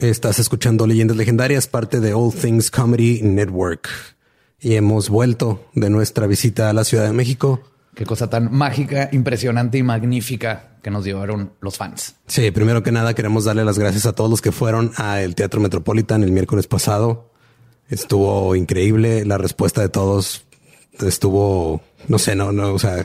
Estás escuchando Leyendas Legendarias, parte de All Things Comedy Network. Y hemos vuelto de nuestra visita a la Ciudad de México. Qué cosa tan mágica, impresionante y magnífica que nos llevaron los fans. Sí, primero que nada queremos darle las gracias a todos los que fueron al Teatro Metropolitan el miércoles pasado. Estuvo increíble la respuesta de todos. Estuvo, no sé, no, no, o sea,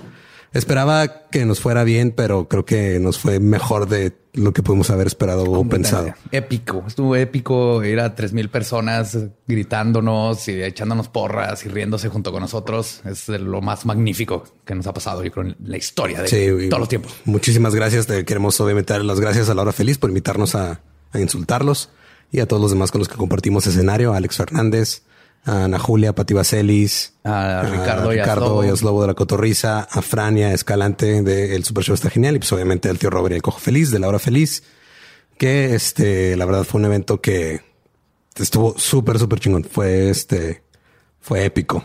Esperaba que nos fuera bien, pero creo que nos fue mejor de lo que pudimos haber esperado o pensado. Épico, estuvo épico. Era tres mil personas gritándonos y echándonos porras y riéndose junto con nosotros. Es lo más magnífico que nos ha pasado, yo creo, en la historia de todos los tiempos. Muchísimas gracias. Te queremos obviamente dar las gracias a la hora feliz por invitarnos a, a insultarlos y a todos los demás con los que compartimos escenario. Alex Fernández, a Ana Julia, Pati Vaselis, a Ricardo, y a Slobo de la Cotorriza, a Frania Escalante de El Super Show está genial y pues obviamente al tío Robert y el Cojo Feliz de la Hora Feliz, que este, la verdad fue un evento que estuvo súper, súper chingón. Fue este, fue épico.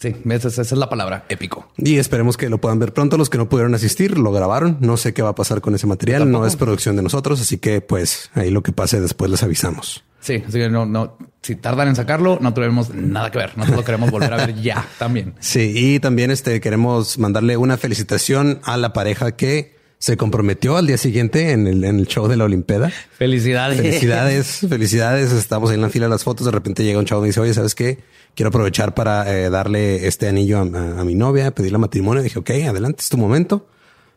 Sí, esa, es la palabra, épico. Y esperemos que lo puedan ver pronto. Los que no pudieron asistir lo grabaron. No sé qué va a pasar con ese material. No es producción de nosotros, así que pues ahí lo que pase después les avisamos. Sí, así que no, no, si tardan en sacarlo, no tenemos nada que ver. Nosotros lo queremos volver a ver ya también. Sí, y también este queremos mandarle una felicitación a la pareja que se comprometió al día siguiente en el, en el show de la Olimpeda. Felicidades. Felicidades, felicidades. Estamos ahí en la fila de las fotos. De repente llega un chavo y dice, oye, ¿sabes qué? Quiero aprovechar para eh, darle este anillo a, mi novia, pedirle matrimonio. dije, ok, adelante, es tu momento.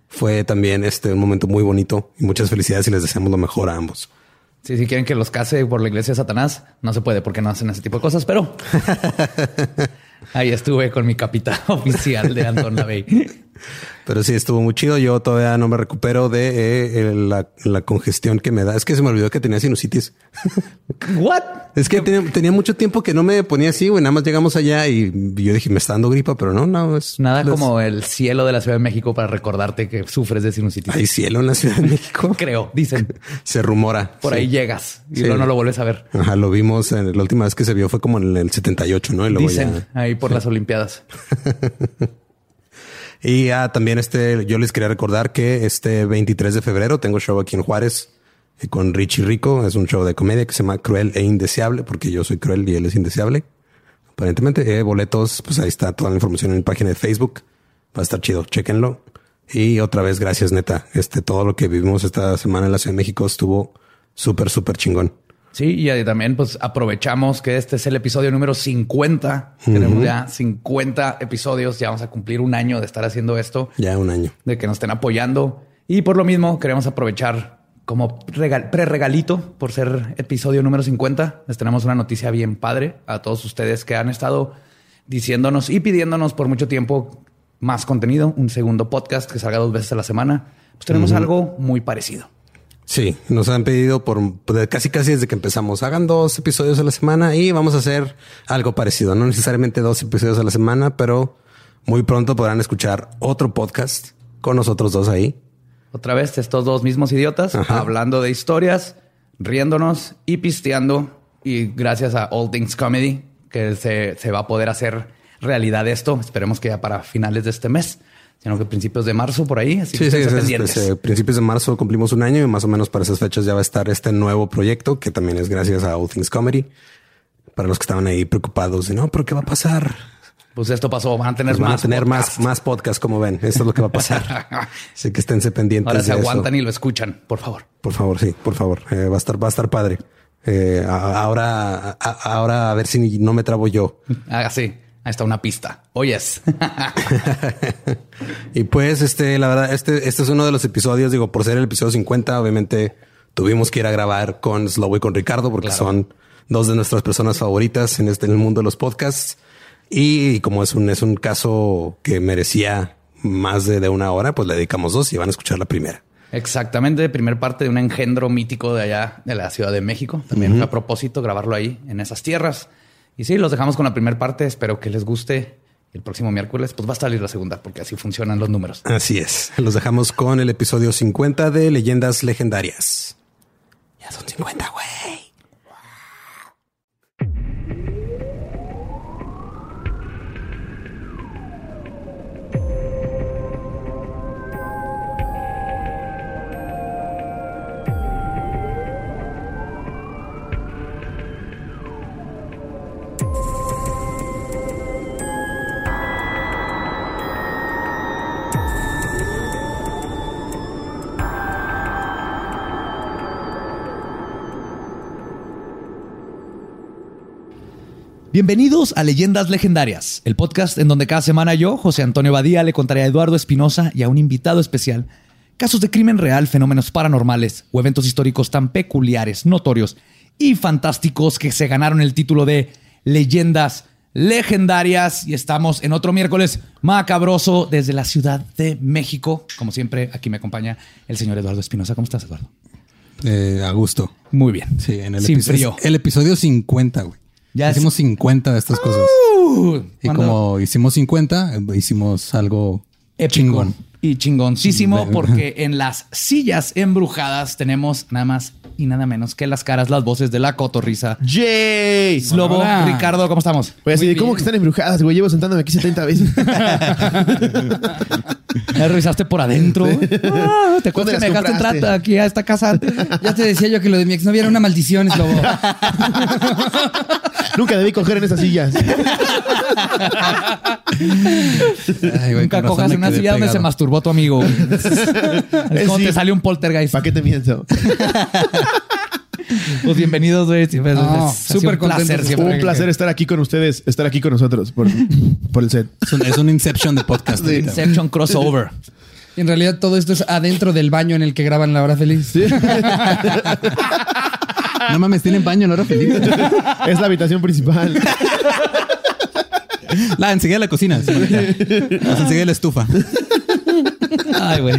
Fue también este un momento muy bonito y muchas felicidades y les deseamos lo mejor a ambos. Sí, si quieren que los case por la iglesia de Satanás, no se puede porque no hacen ese tipo de cosas, pero ahí estuve con mi capitán oficial de Anton Lavey. Pero sí, estuvo muy chido. Yo todavía no me recupero de eh, la, congestión que me da. Es que se me olvidó que tenía sinusitis. What? Es que tenía, mucho tiempo que no me ponía así, güey. Nada más llegamos allá y yo dije, me está dando gripa, pero no, no es nada como el cielo de la Ciudad de México para recordarte que sufres de sinusitis. Hay cielo en la Ciudad de México. Creo, dicen. se rumora. Por ahí llegas y luego no lo vuelves a ver. Ajá, lo vimos. En, la última vez que se vio fue como en el 78, ¿no? dicen ahí por las Olimpiadas. Y ah, también este, yo les quería recordar que este 23 de febrero tengo show aquí en Juárez eh, con Richie Rico. Es un show de comedia que se llama Cruel e Indeseable, porque yo soy cruel y él es indeseable. Aparentemente, eh, boletos, pues ahí está toda la información en mi página de Facebook. Va a estar chido, chequenlo. Y otra vez, gracias, neta. Este, todo lo que vivimos esta semana en la Ciudad de México estuvo súper, súper chingón. Sí, y también pues aprovechamos que este es el episodio número 50. Tenemos ya 50 episodios, ya vamos a cumplir un año de estar haciendo esto. Ya un año. De que nos estén apoyando. Y por lo mismo queremos aprovechar como pre-regalito por ser episodio número 50. Les tenemos una noticia bien padre a todos ustedes que han estado diciéndonos y pidiéndonos por mucho tiempo más contenido, un segundo podcast que salga dos veces a la semana. Pues tenemos algo muy parecido. Sí, nos han pedido por casi casi desde que empezamos. Hagan dos episodios a la semana y vamos a hacer algo parecido. No necesariamente dos episodios a la semana, pero muy pronto podrán escuchar otro podcast con nosotros dos ahí. Otra vez, estos dos mismos idiotas hablando de historias, riéndonos y pisteando. Y gracias a All Things Comedy, que se, se va a poder hacer realidad esto. Esperemos que ya para finales de este mes sino que principios de marzo por ahí. Así sí, sí, principios de marzo cumplimos un año y más o menos para esas fechas ya va a estar este nuevo proyecto que también es gracias a All Things Comedy. Para los que estaban ahí preocupados de no, pero qué va a pasar. Pues esto pasó. Van a tener pues más. tener más, más podcasts, como ven. Esto es lo que va a pasar. Así que esténse pendientes. Ahora se aguantan y lo escuchan, por favor. Por favor, sí, por favor. Eh, va a estar, va a estar padre. Eh, ahora, ahora a ver si no me trabo yo. Ah, sí. Ahí está una pista. Oyes. y pues, este, la verdad, este, este es uno de los episodios, digo, por ser el episodio 50, obviamente tuvimos que ir a grabar con Slow y con Ricardo porque son dos de nuestras personas favoritas en este, en el mundo de los podcasts. Y como es un, es un caso que merecía más de, una hora, pues le dedicamos dos y van a escuchar la primera. Exactamente, primer parte de un engendro mítico de allá de la Ciudad de México. También a propósito grabarlo ahí en esas tierras. Y sí, los dejamos con la primera parte. Espero que les guste. El próximo miércoles, pues va a salir la segunda, porque así funcionan los números. Así es. Los dejamos con el episodio 50 de Leyendas Legendarias. Ya son 50, güey. Bienvenidos a Leyendas Legendarias, el podcast en donde cada semana yo, José Antonio Badía, le contaré a Eduardo Espinosa y a un invitado especial casos de crimen real, fenómenos paranormales o eventos históricos tan peculiares, notorios y fantásticos que se ganaron el título de Leyendas Legendarias. Y estamos en otro miércoles macabroso desde la Ciudad de México. Como siempre, aquí me acompaña el señor Eduardo Espinosa. ¿Cómo estás, Eduardo? Eh, a gusto. Muy bien. Sí, en el, Sin episodio, frío. el episodio 50, güey. Ya hicimos 50 de estas cosas. Uh, Y como hicimos 50, eh, hicimos algo épico chingón. Y chingoncísimo porque en las sillas embrujadas tenemos nada más y nada menos que las caras, las voces de la cotorriza. ¡Yay! Slobo, Hola. Ricardo, ¿cómo estamos? Oye, así ¿cómo que están embrujadas, güey? Llevo sentándome aquí 70 veces. ¿Ya revisaste por adentro? Ah, ¿Te acuerdas ¿Dónde que me dejaste compraste? aquí a esta casa? Ya te decía yo que lo de mi exnovia era una maldición, es lobo. Nunca debí coger en esas sillas. Ay, güey, Nunca cojas me en una silla donde se pegado. Masturbó tu amigo. es como Sí. te sale un poltergeist. ¿Para qué te miento? Pues bienvenidos, güey. Siempre es- No, súper un placer siempre. Un placer estar aquí con ustedes, estar aquí con nosotros por, por el set. Es un, es un Inception de podcast. ahorita. Inception crossover. En realidad todo esto es adentro del baño en el que graban La Hora Feliz. No mames, tienen baño, no era feliz. Es la habitación principal. La, enseguida la cocina. sí. Pues enseguida la estufa. Ay, güey.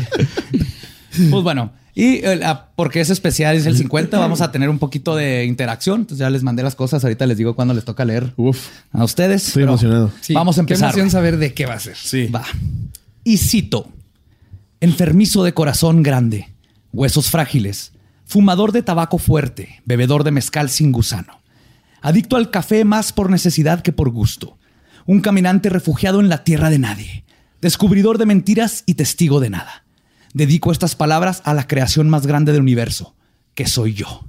Pues bueno, y eh, porque es especial, es el 50, vamos a tener un poquito de interacción. Entonces ya les mandé las cosas. Ahorita les digo cuándo les toca leer Uf. a ustedes. Estoy pero emocionado. Sí, Vamos a empezar. Qué emoción saber de qué va a ser. Sí. Va. Y cito: Enfermizo de corazón grande, huesos frágiles, fumador de tabaco fuerte, bebedor de mezcal sin gusano, adicto al café más por necesidad que por gusto, un caminante refugiado en la tierra de nadie, descubridor de mentiras y testigo de nada. Dedico estas palabras a la creación más grande del universo, que soy yo.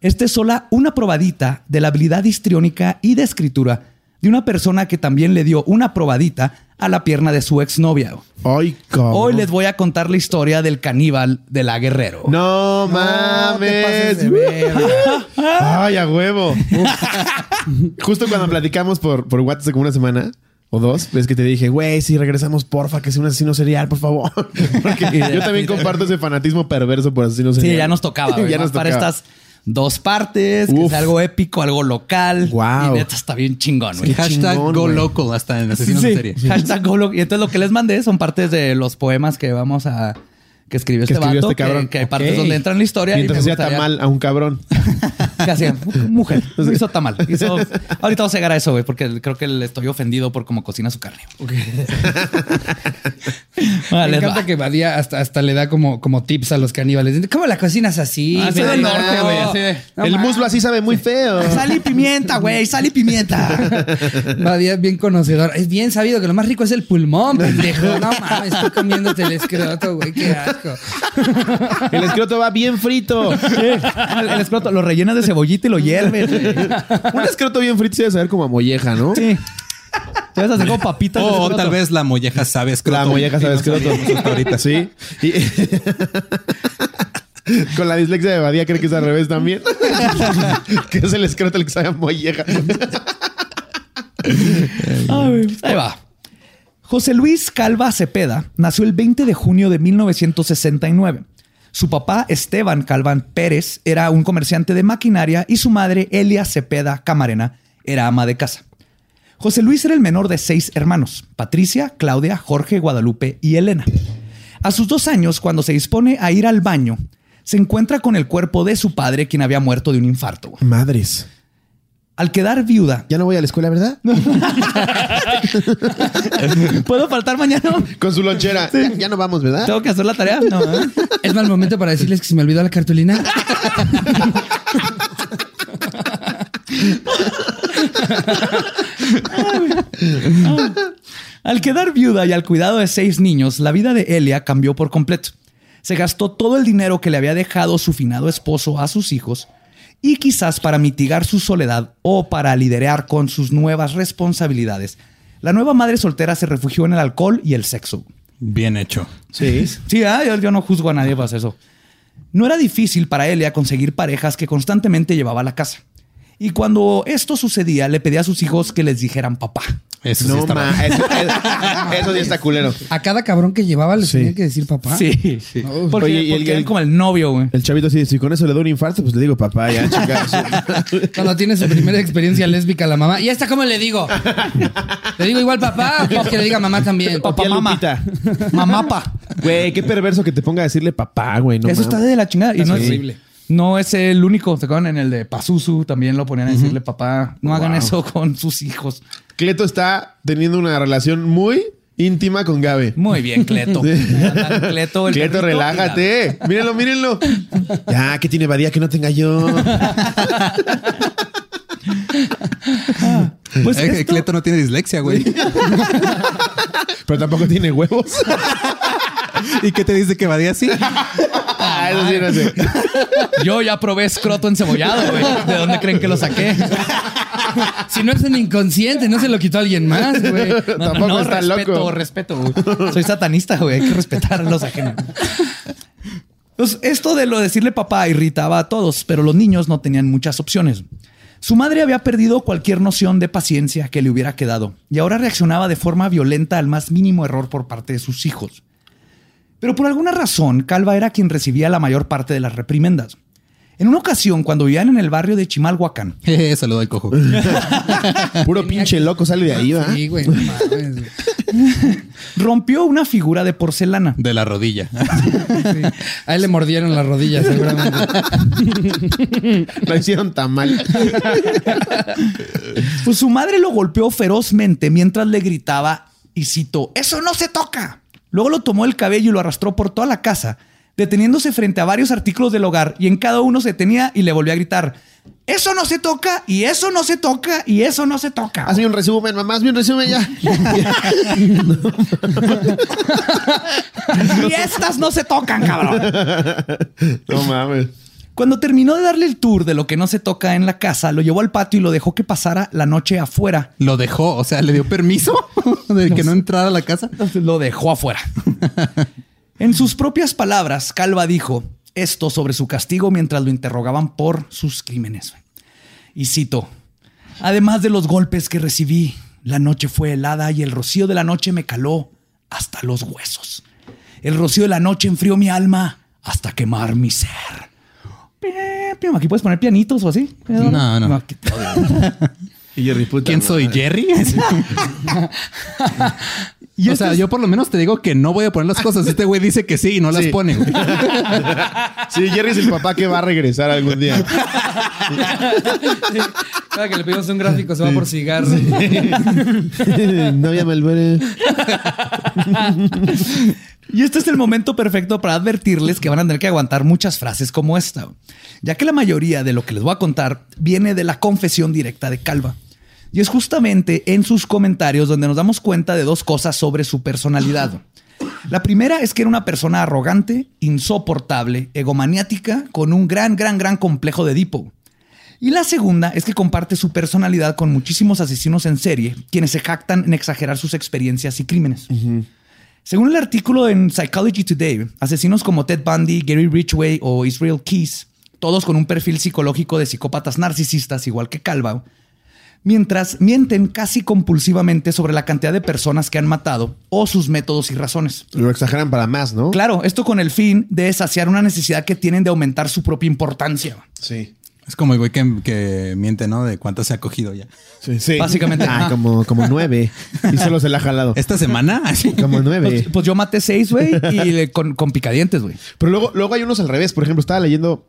Esta es sola una probadita de la habilidad histriónica y de escritura de una persona que también le dio una probadita a la pierna de su exnovia. Ay. Hoy les voy a contar la historia del caníbal de la Guerrero. No No te pases mames. de. Ay, a huevo. Justo cuando platicamos por, por WhatsApp como una semana o dos, ves que te dije, güey, si regresamos, porfa, que sea un asesino serial, por favor. Porque yo también comparto ese fanatismo perverso por asesino Sí, serial. ya nos tocaba. ya ya nos Para tocaba. estas dos partes, que sea algo épico, algo local. Guau. Y neta está bien chingón, güey. Hashtag chingón, go güey. local hasta en asesinos Sí, de serie. hashtag go local. Y entonces lo que les mandé son partes de los poemas que vamos a... Que escribió Que este escribió vato, este cabrón. que, que hay partes donde entra en la historia. Mientras y me hacía gustaría- tamal a un cabrón. ¿Qué hacía? Mujer. Hizo tamal. Hizo... Ahorita vamos a llegar a eso, güey, porque creo que le estoy ofendido por cómo cocina su carne. Vale, Me encanta va. que Badía hasta, hasta le da como, como tips a los caníbales. ¿Cómo la cocinas así? Ah, del no, norte, güey, no el muslo así sabe muy feo. Sal y pimienta, güey. Sal y pimienta. Badía es bien conocedor. Es bien sabido que lo más rico es el pulmón, pendejo. No mames, estoy comiéndote el escroto, güey. Qué asco. El escroto va bien frito. el, el escroto lo rellenas de cebollita y lo hierves, güey. Un escroto bien frito se debe saber como a molleja, ¿no? Sí. Te vas a hacer como papitas. de O, escroto. tal vez la molleja sabe escroto. La molleja sabe Y no escroto. sabíamos hasta ahorita. Sí. Y- Con la dislexia de Badía cree que es al revés también. que es el escroto el que sabe a molleja. Ahí va. José Luis Calva Cepeda nació el 20 de junio de 1969. Su papá, Esteban Calván Pérez, era un comerciante de maquinaria y su madre, Elia Cepeda Camarena, era ama de casa. José Luis era el menor de seis hermanos, Patricia, Claudia, Jorge, Guadalupe y Elena. A sus dos años, cuando se dispone a ir al baño, se encuentra con el cuerpo de su padre, quien había muerto de un infarto. Madres. Al quedar viuda, Ya no voy a la escuela, ¿verdad? ¿puedo faltar mañana? Con su lonchera. Ya, ya no vamos, ¿verdad? ¿Tengo que hacer la tarea? No, ¿eh? Es mal momento para decirles que se me olvidó la cartulina. Al quedar viuda y al cuidado de seis niños, la vida de Elia cambió por completo. Se gastó todo el dinero que le había dejado su finado esposo a sus hijos y quizás para mitigar su soledad o para liderar con sus nuevas responsabilidades, la nueva madre soltera se refugió en el alcohol y el sexo. Bien hecho. Sí. Sí, ah, yo, yo no juzgo a nadie por hacer eso. No era difícil para Elia conseguir parejas que constantemente llevaba a la casa. Y cuando esto sucedía, le pedía a sus hijos que les dijeran papá. Eso sí No, está ma, mal. eso, eso sí está culero. A cada cabrón que llevaba le Sí. tenía que decir papá. Sí, sí. Porque, Oye, y el- el- como el novio, güey. El chavito así, si con eso le doy un infarto, pues le digo papá, ya, chicas. Cuando tiene su primera experiencia lésbica a la mamá. ¿Y esta cómo le digo? ¿Le digo igual papá o quieres que le diga mamá también? Papá, mamá. Lupita. Mamapa. Güey, qué perverso que te ponga a decirle papá, güey. No Eso está de la chingada. Y no Sí. es Horrible. No es el único. ¿Se acuerdan? En el de Pazuzu también lo ponían a decirle papá. No hagan Wow. eso con sus hijos. Cleto está teniendo una relación muy íntima con Gabe. Muy bien, Cleto. Sí. Cleto, el Cleto, relájate. Mírenlo, mírenlo. Ya, que tiene Badía que no tenga yo. Pues Eh, esto- Cleto no tiene dislexia, güey. Pero tampoco tiene huevos. ¿Y qué te dice que vadía así? Ah, eso sí, no sé. yo ya probé escroto encebollado, güey. ¿De dónde creen que lo saqué? Si no es un inconsciente, no se lo quitó alguien más, güey. No, Tampoco no, está respeto, loco. respeto. güey. Soy satanista, güey. Hay que respetar a los ajenos. Pues esto de lo de decirle papá irritaba a todos, pero los niños no tenían muchas opciones. Su madre había perdido cualquier noción de paciencia que le hubiera quedado y ahora reaccionaba de forma violenta al más mínimo error por parte de sus hijos. Pero por alguna razón, Calva era quien recibía la mayor parte de las reprimendas. En una ocasión, cuando vivían en el barrio de Chimalhuacán, Eh, Saludo al cojo. Puro pinche loco sale de ahí, ¿va? Sí, güey. rompió una figura de porcelana. De la rodilla. Sí. Ahí le mordieron las rodillas, seguramente. Lo hicieron tan mal. Pues su madre lo golpeó ferozmente mientras le gritaba, y citó, ¡Eso no se toca! Luego lo tomó el cabello y lo arrastró por toda la casa, deteniéndose frente a varios artículos del hogar y en cada uno se detenía y le volvió a gritar, ¡Eso no se toca! Y eso no se toca! Y eso no se toca. Hazme un resumen, mamá. Hazme un resumen ya. y estas no se tocan, cabrón. No mames. Cuando terminó de darle el tour de lo que no se toca en la casa, lo llevó al patio y lo dejó que pasara la noche afuera. Lo dejó, o sea, le dio permiso de que no entrara a la casa. Lo dejó afuera. En sus propias palabras, Calva dijo esto sobre su castigo mientras lo interrogaban por sus crímenes. Y cito, además de los golpes que recibí, la noche fue helada y el rocío de la noche me caló hasta los huesos. El rocío de la noche enfrió mi alma hasta quemar mi ser. Aquí puedes poner pianitos o así. No, no. aquí- Y Jerry, puta ¿Quién soy? ¿Jerry? Y o sea, es- yo por lo menos te digo que no voy a poner las cosas. Este güey dice que sí y no las Sí. pone. güey. Sí, Jerry es el papá que va a regresar algún día. Cada que le pedimos un gráfico se va por cigarro. no ya Malboro. Y este es el momento perfecto para advertirles que van a tener que aguantar muchas frases como esta, ya que la mayoría de lo que les voy a contar viene de la confesión directa de Calva. Y es justamente en sus comentarios donde nos damos cuenta de dos cosas sobre su personalidad. La primera es que era una persona arrogante, insoportable, egomaniática, con un gran, gran, gran complejo de Edipo. Y la segunda es que comparte su personalidad con muchísimos asesinos en serie, quienes se jactan en exagerar sus experiencias y crímenes. Según el artículo en Psychology Today, asesinos como Ted Bundy, Gary Ridgway o Israel Keys, todos con un perfil psicológico de psicópatas narcisistas igual que Calva, mientras mienten casi compulsivamente sobre la cantidad de personas que han matado o sus métodos y razones. Lo exageran para más, ¿no? Claro, esto con el fin de saciar una necesidad que tienen de aumentar su propia importancia. Sí. Es como el güey que, que miente, ¿no? De cuántas se ha cogido ya. Sí, sí. Básicamente. Ah, como, como nueve. Y solo se la ha jalado. Esta semana, así. Como nueve. Pues, pues yo maté seis, güey, y le- con, con picadientes, güey. Pero luego, luego hay unos al revés. Por ejemplo, estaba leyendo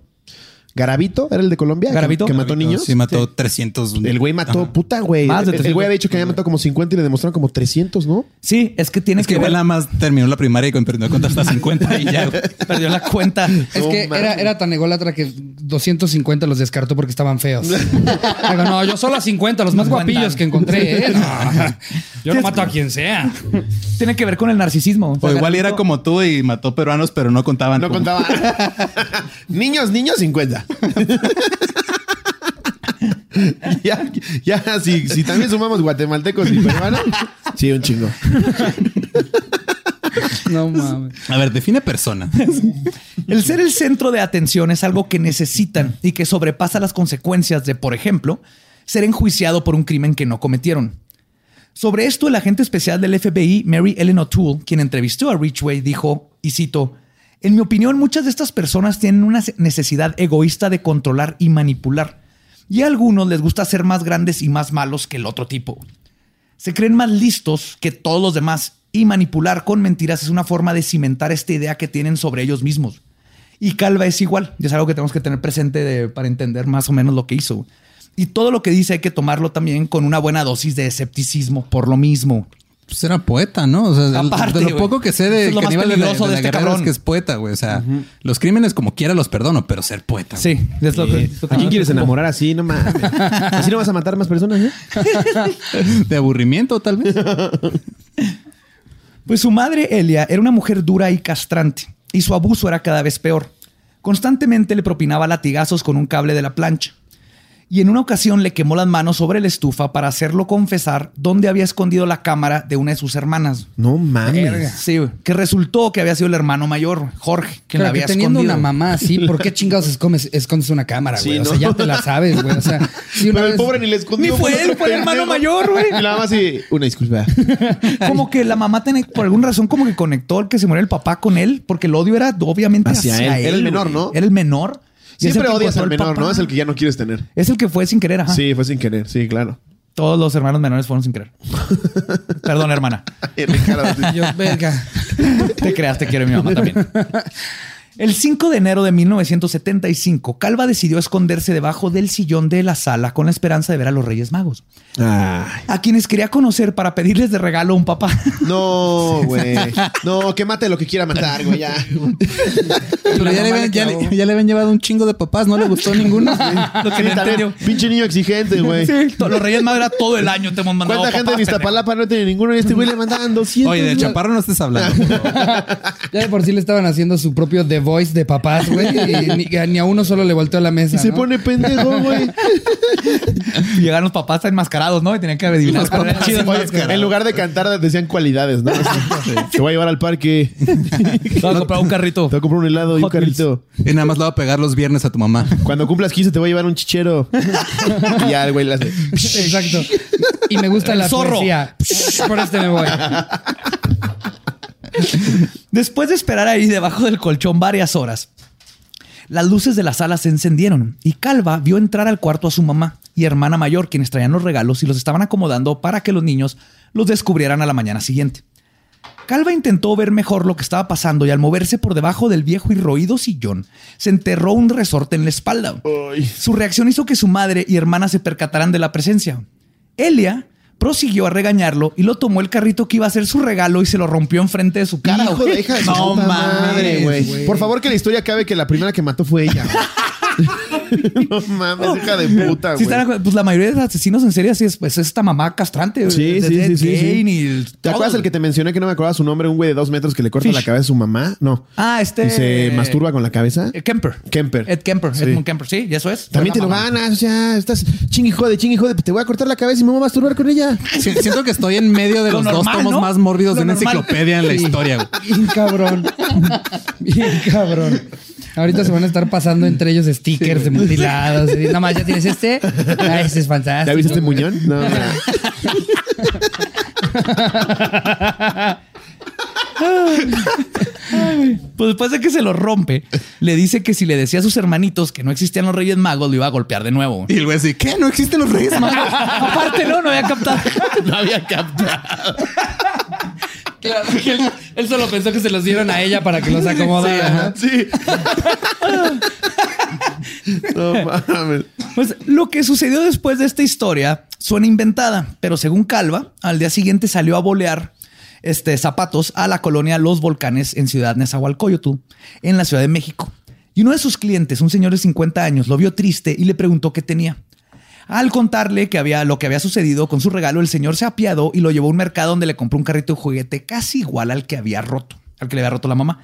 Garavito, ¿era el de Colombia? Garavito. Que, que mató niños. Sí, mató 300. El güey mató, Ajá. puta, güey. Más de El- El güey 300. había dicho que había matado como 50 y le demostraron como 300, ¿no? Sí, es que tienes Es que que, ver. nada más terminó la primaria y perdió cuenta hasta 50 y ya. Perdió la cuenta. Es que era, era tan ególatra que 250 los descartó porque estaban feos. Digo, no, yo solo a 50, los más 50. guapillos que encontré. ¿eh? No, yo no mato a quien sea. Tiene que ver con el narcisismo. O igual era como tú y mató peruanos, pero no contaban. No como- contaba. niños, niños, 50. ya, ya, si, si también sumamos guatemaltecos y peruanos, sí, un chingo. No mames. A ver, define persona. El ser el centro de atención es algo que necesitan y que sobrepasa las consecuencias de, por ejemplo, ser enjuiciado por un crimen que no cometieron. Sobre esto, el agente especial del FBI, Mary Ellen O'Toole, quien entrevistó a Richway, dijo, y cito, en mi opinión, muchas de estas personas tienen una necesidad egoísta de controlar y manipular, y a algunos les gusta ser más grandes y más malos que el otro tipo. Se creen más listos que todos los demás y manipular con mentiras es una forma de cimentar esta idea que tienen sobre ellos mismos. Y Calva es igual, es algo que tenemos que tener presente para entender más o menos lo que hizo. Y todo lo que dice hay que tomarlo también con una buena dosis de escepticismo por lo mismo. Pues era poeta, ¿no? O sea, de- Aparte, de lo poco que sé de es lo más Caníbal de, de de la este Guerrera es cabrón. que es poeta, güey. O sea, los crímenes como quiera los perdono, pero ser poeta. Sí, es lo que- ¿A quién quieres enamorar así? No mames. ¿Así no vas a matar más personas, eh? De aburrimiento, tal vez. Pues su madre, Elia, era una mujer dura y castrante, y su abuso era cada vez peor. Constantemente le propinaba latigazos con un cable de la plancha. Y en una ocasión le quemó las manos sobre la estufa para hacerlo confesar dónde había escondido la cámara de una de sus hermanas. No mames. Sí, güey, que resultó que había sido el hermano mayor, Jorge, quien la Claro, que había teniendo escondido. una mamá así, ¿por qué chingados escondes, escondes una cámara, Sí, güey? o sea, ¿no? ya te la sabes, güey. O sea, si una Pero el vez- pobre ni le escondió. Ni fue él, fue el hermano mayor, güey. Y la mamá así, una disculpa. Como que la mamá tenía, por alguna razón, como que conectó el que se murió el papá con él, porque el odio era obviamente Hacia hacia, él. él. Era el menor. ¿no? Era el menor. Siempre odias al el menor, papá. ¿no? Es el que ya no quieres tener. Es el que fue sin querer, ajá. Sí, fue sin querer. Sí, claro. Todos los hermanos menores fueron sin querer. Perdón, hermana. Yo, verga. Te creas, te quiero mi mamá también. El 5 de enero de 1975, Calva decidió esconderse debajo del sillón de la sala con la esperanza de ver a los Reyes Magos, Ay. a quienes quería conocer para pedirles de regalo un papá. No, güey. No, que mate lo que quiera matar, güey. Ya. Pero ya le, habían, le ya, le- clavó. ya le habían llevado un chingo de papás, no le gustó ninguno. Lo que Sí, también. Pinche niño exigente, güey. Sí, los Reyes Magos era todo el año te hemos mandado ¿Cuánta gente en Iztapalapa no tiene ninguno? Y este güey le mandaban 200. Oye, de güey. chaparro no estés hablando. Ya de por sí le estaban haciendo su propio The Voice de papás, güey. Y ni, ni a uno solo le volteó la mesa. Y se ¿no? pone pendejo, güey. Llegaron los papás enmascarados, ¿no? Y tenían que adivinar. Los papás. Oye, en lugar de cantar, decían cualidades, ¿no? Te voy a llevar al parque. Te voy a comprar un carrito. Te voy a comprar un helado y un Wheels. carrito. y nada más le va a pegar los viernes a tu mamá. Cuando cumplas 15 te voy a llevar un chichero. y ya el güey le hace. Exacto. Y me gusta El la zorro. poesía. Por este me voy. Después de esperar ahí debajo del colchón varias horas, las luces de la sala se encendieron y Calva vio entrar al cuarto a su mamá y hermana mayor, quienes traían los regalos y los estaban acomodando para que los niños los descubrieran a la mañana siguiente. Calva intentó ver mejor lo que estaba pasando y al moverse por debajo del viejo y roído sillón, se enterró un resorte en la espalda. Ay. Su reacción hizo que su madre y hermana se percataran de la presencia. Elia prosiguió a regañarlo y lo tomó el carrito que iba a ser su regalo y se lo rompió enfrente de su cara. Hijo de hija de no madre, güey. güey. Por favor, que la historia acabe que la primera que mató fue ella. no mames, hija de puta, Sí, güey. están- pues la mayoría de los asesinos en serie así es, pues es esta mamá castrante. güey, Sí, sí, sí, sí, sí. Kane y ¿Te acuerdas el que te mencioné que no me acordaba su nombre? Un güey de dos metros que le corta Fish. la cabeza a su mamá. No. Ah, este. Y se masturba con la cabeza. Eh, Kemper. Kemper. Ed Kemper. Sí. Edmund Kemper, sí, y eso es. También te lo ganas, o sea, estás ching hijo de ching hijo de te voy a cortar la cabeza y me voy a masturbar con ella. Si- Siento que estoy en medio de Lo los dos tomos ¿no? más mórbidos Lo de una normal. enciclopedia en la Sí. historia. güey. Bien cabrón. Bien cabrón. Ahorita se van a estar pasando entre ellos stickers de mutilados. Y Nada más, ya tienes este. Ah, ese es fantástico. ¿Ya viste este muñón? No, no. Pues después de que se lo rompe, le dice que si le decía a sus hermanitos que no existían los Reyes Magos, lo iba a golpear de nuevo. Y el güey así, ¿qué? ¿No existen los reyes magos? Aparte, no, no había captado. No había captado. Claro, él, él solo pensó que se los dieron a ella para que los acomodara. Sí. No mames. Pues lo que sucedió después de esta historia suena inventada, pero según Calva, al día siguiente salió a bolear este, zapatos a la colonia Los Volcanes en Ciudad Nezahualcóyotl, en la Ciudad de México. Y uno de sus clientes, un señor de 50 años, lo vio triste y le preguntó qué tenía. Al contarle que había lo que había sucedido con su regalo, el señor se apiadó y lo llevó a un mercado donde le compró un carrito de juguete casi igual al que había roto, al que le había roto la mamá.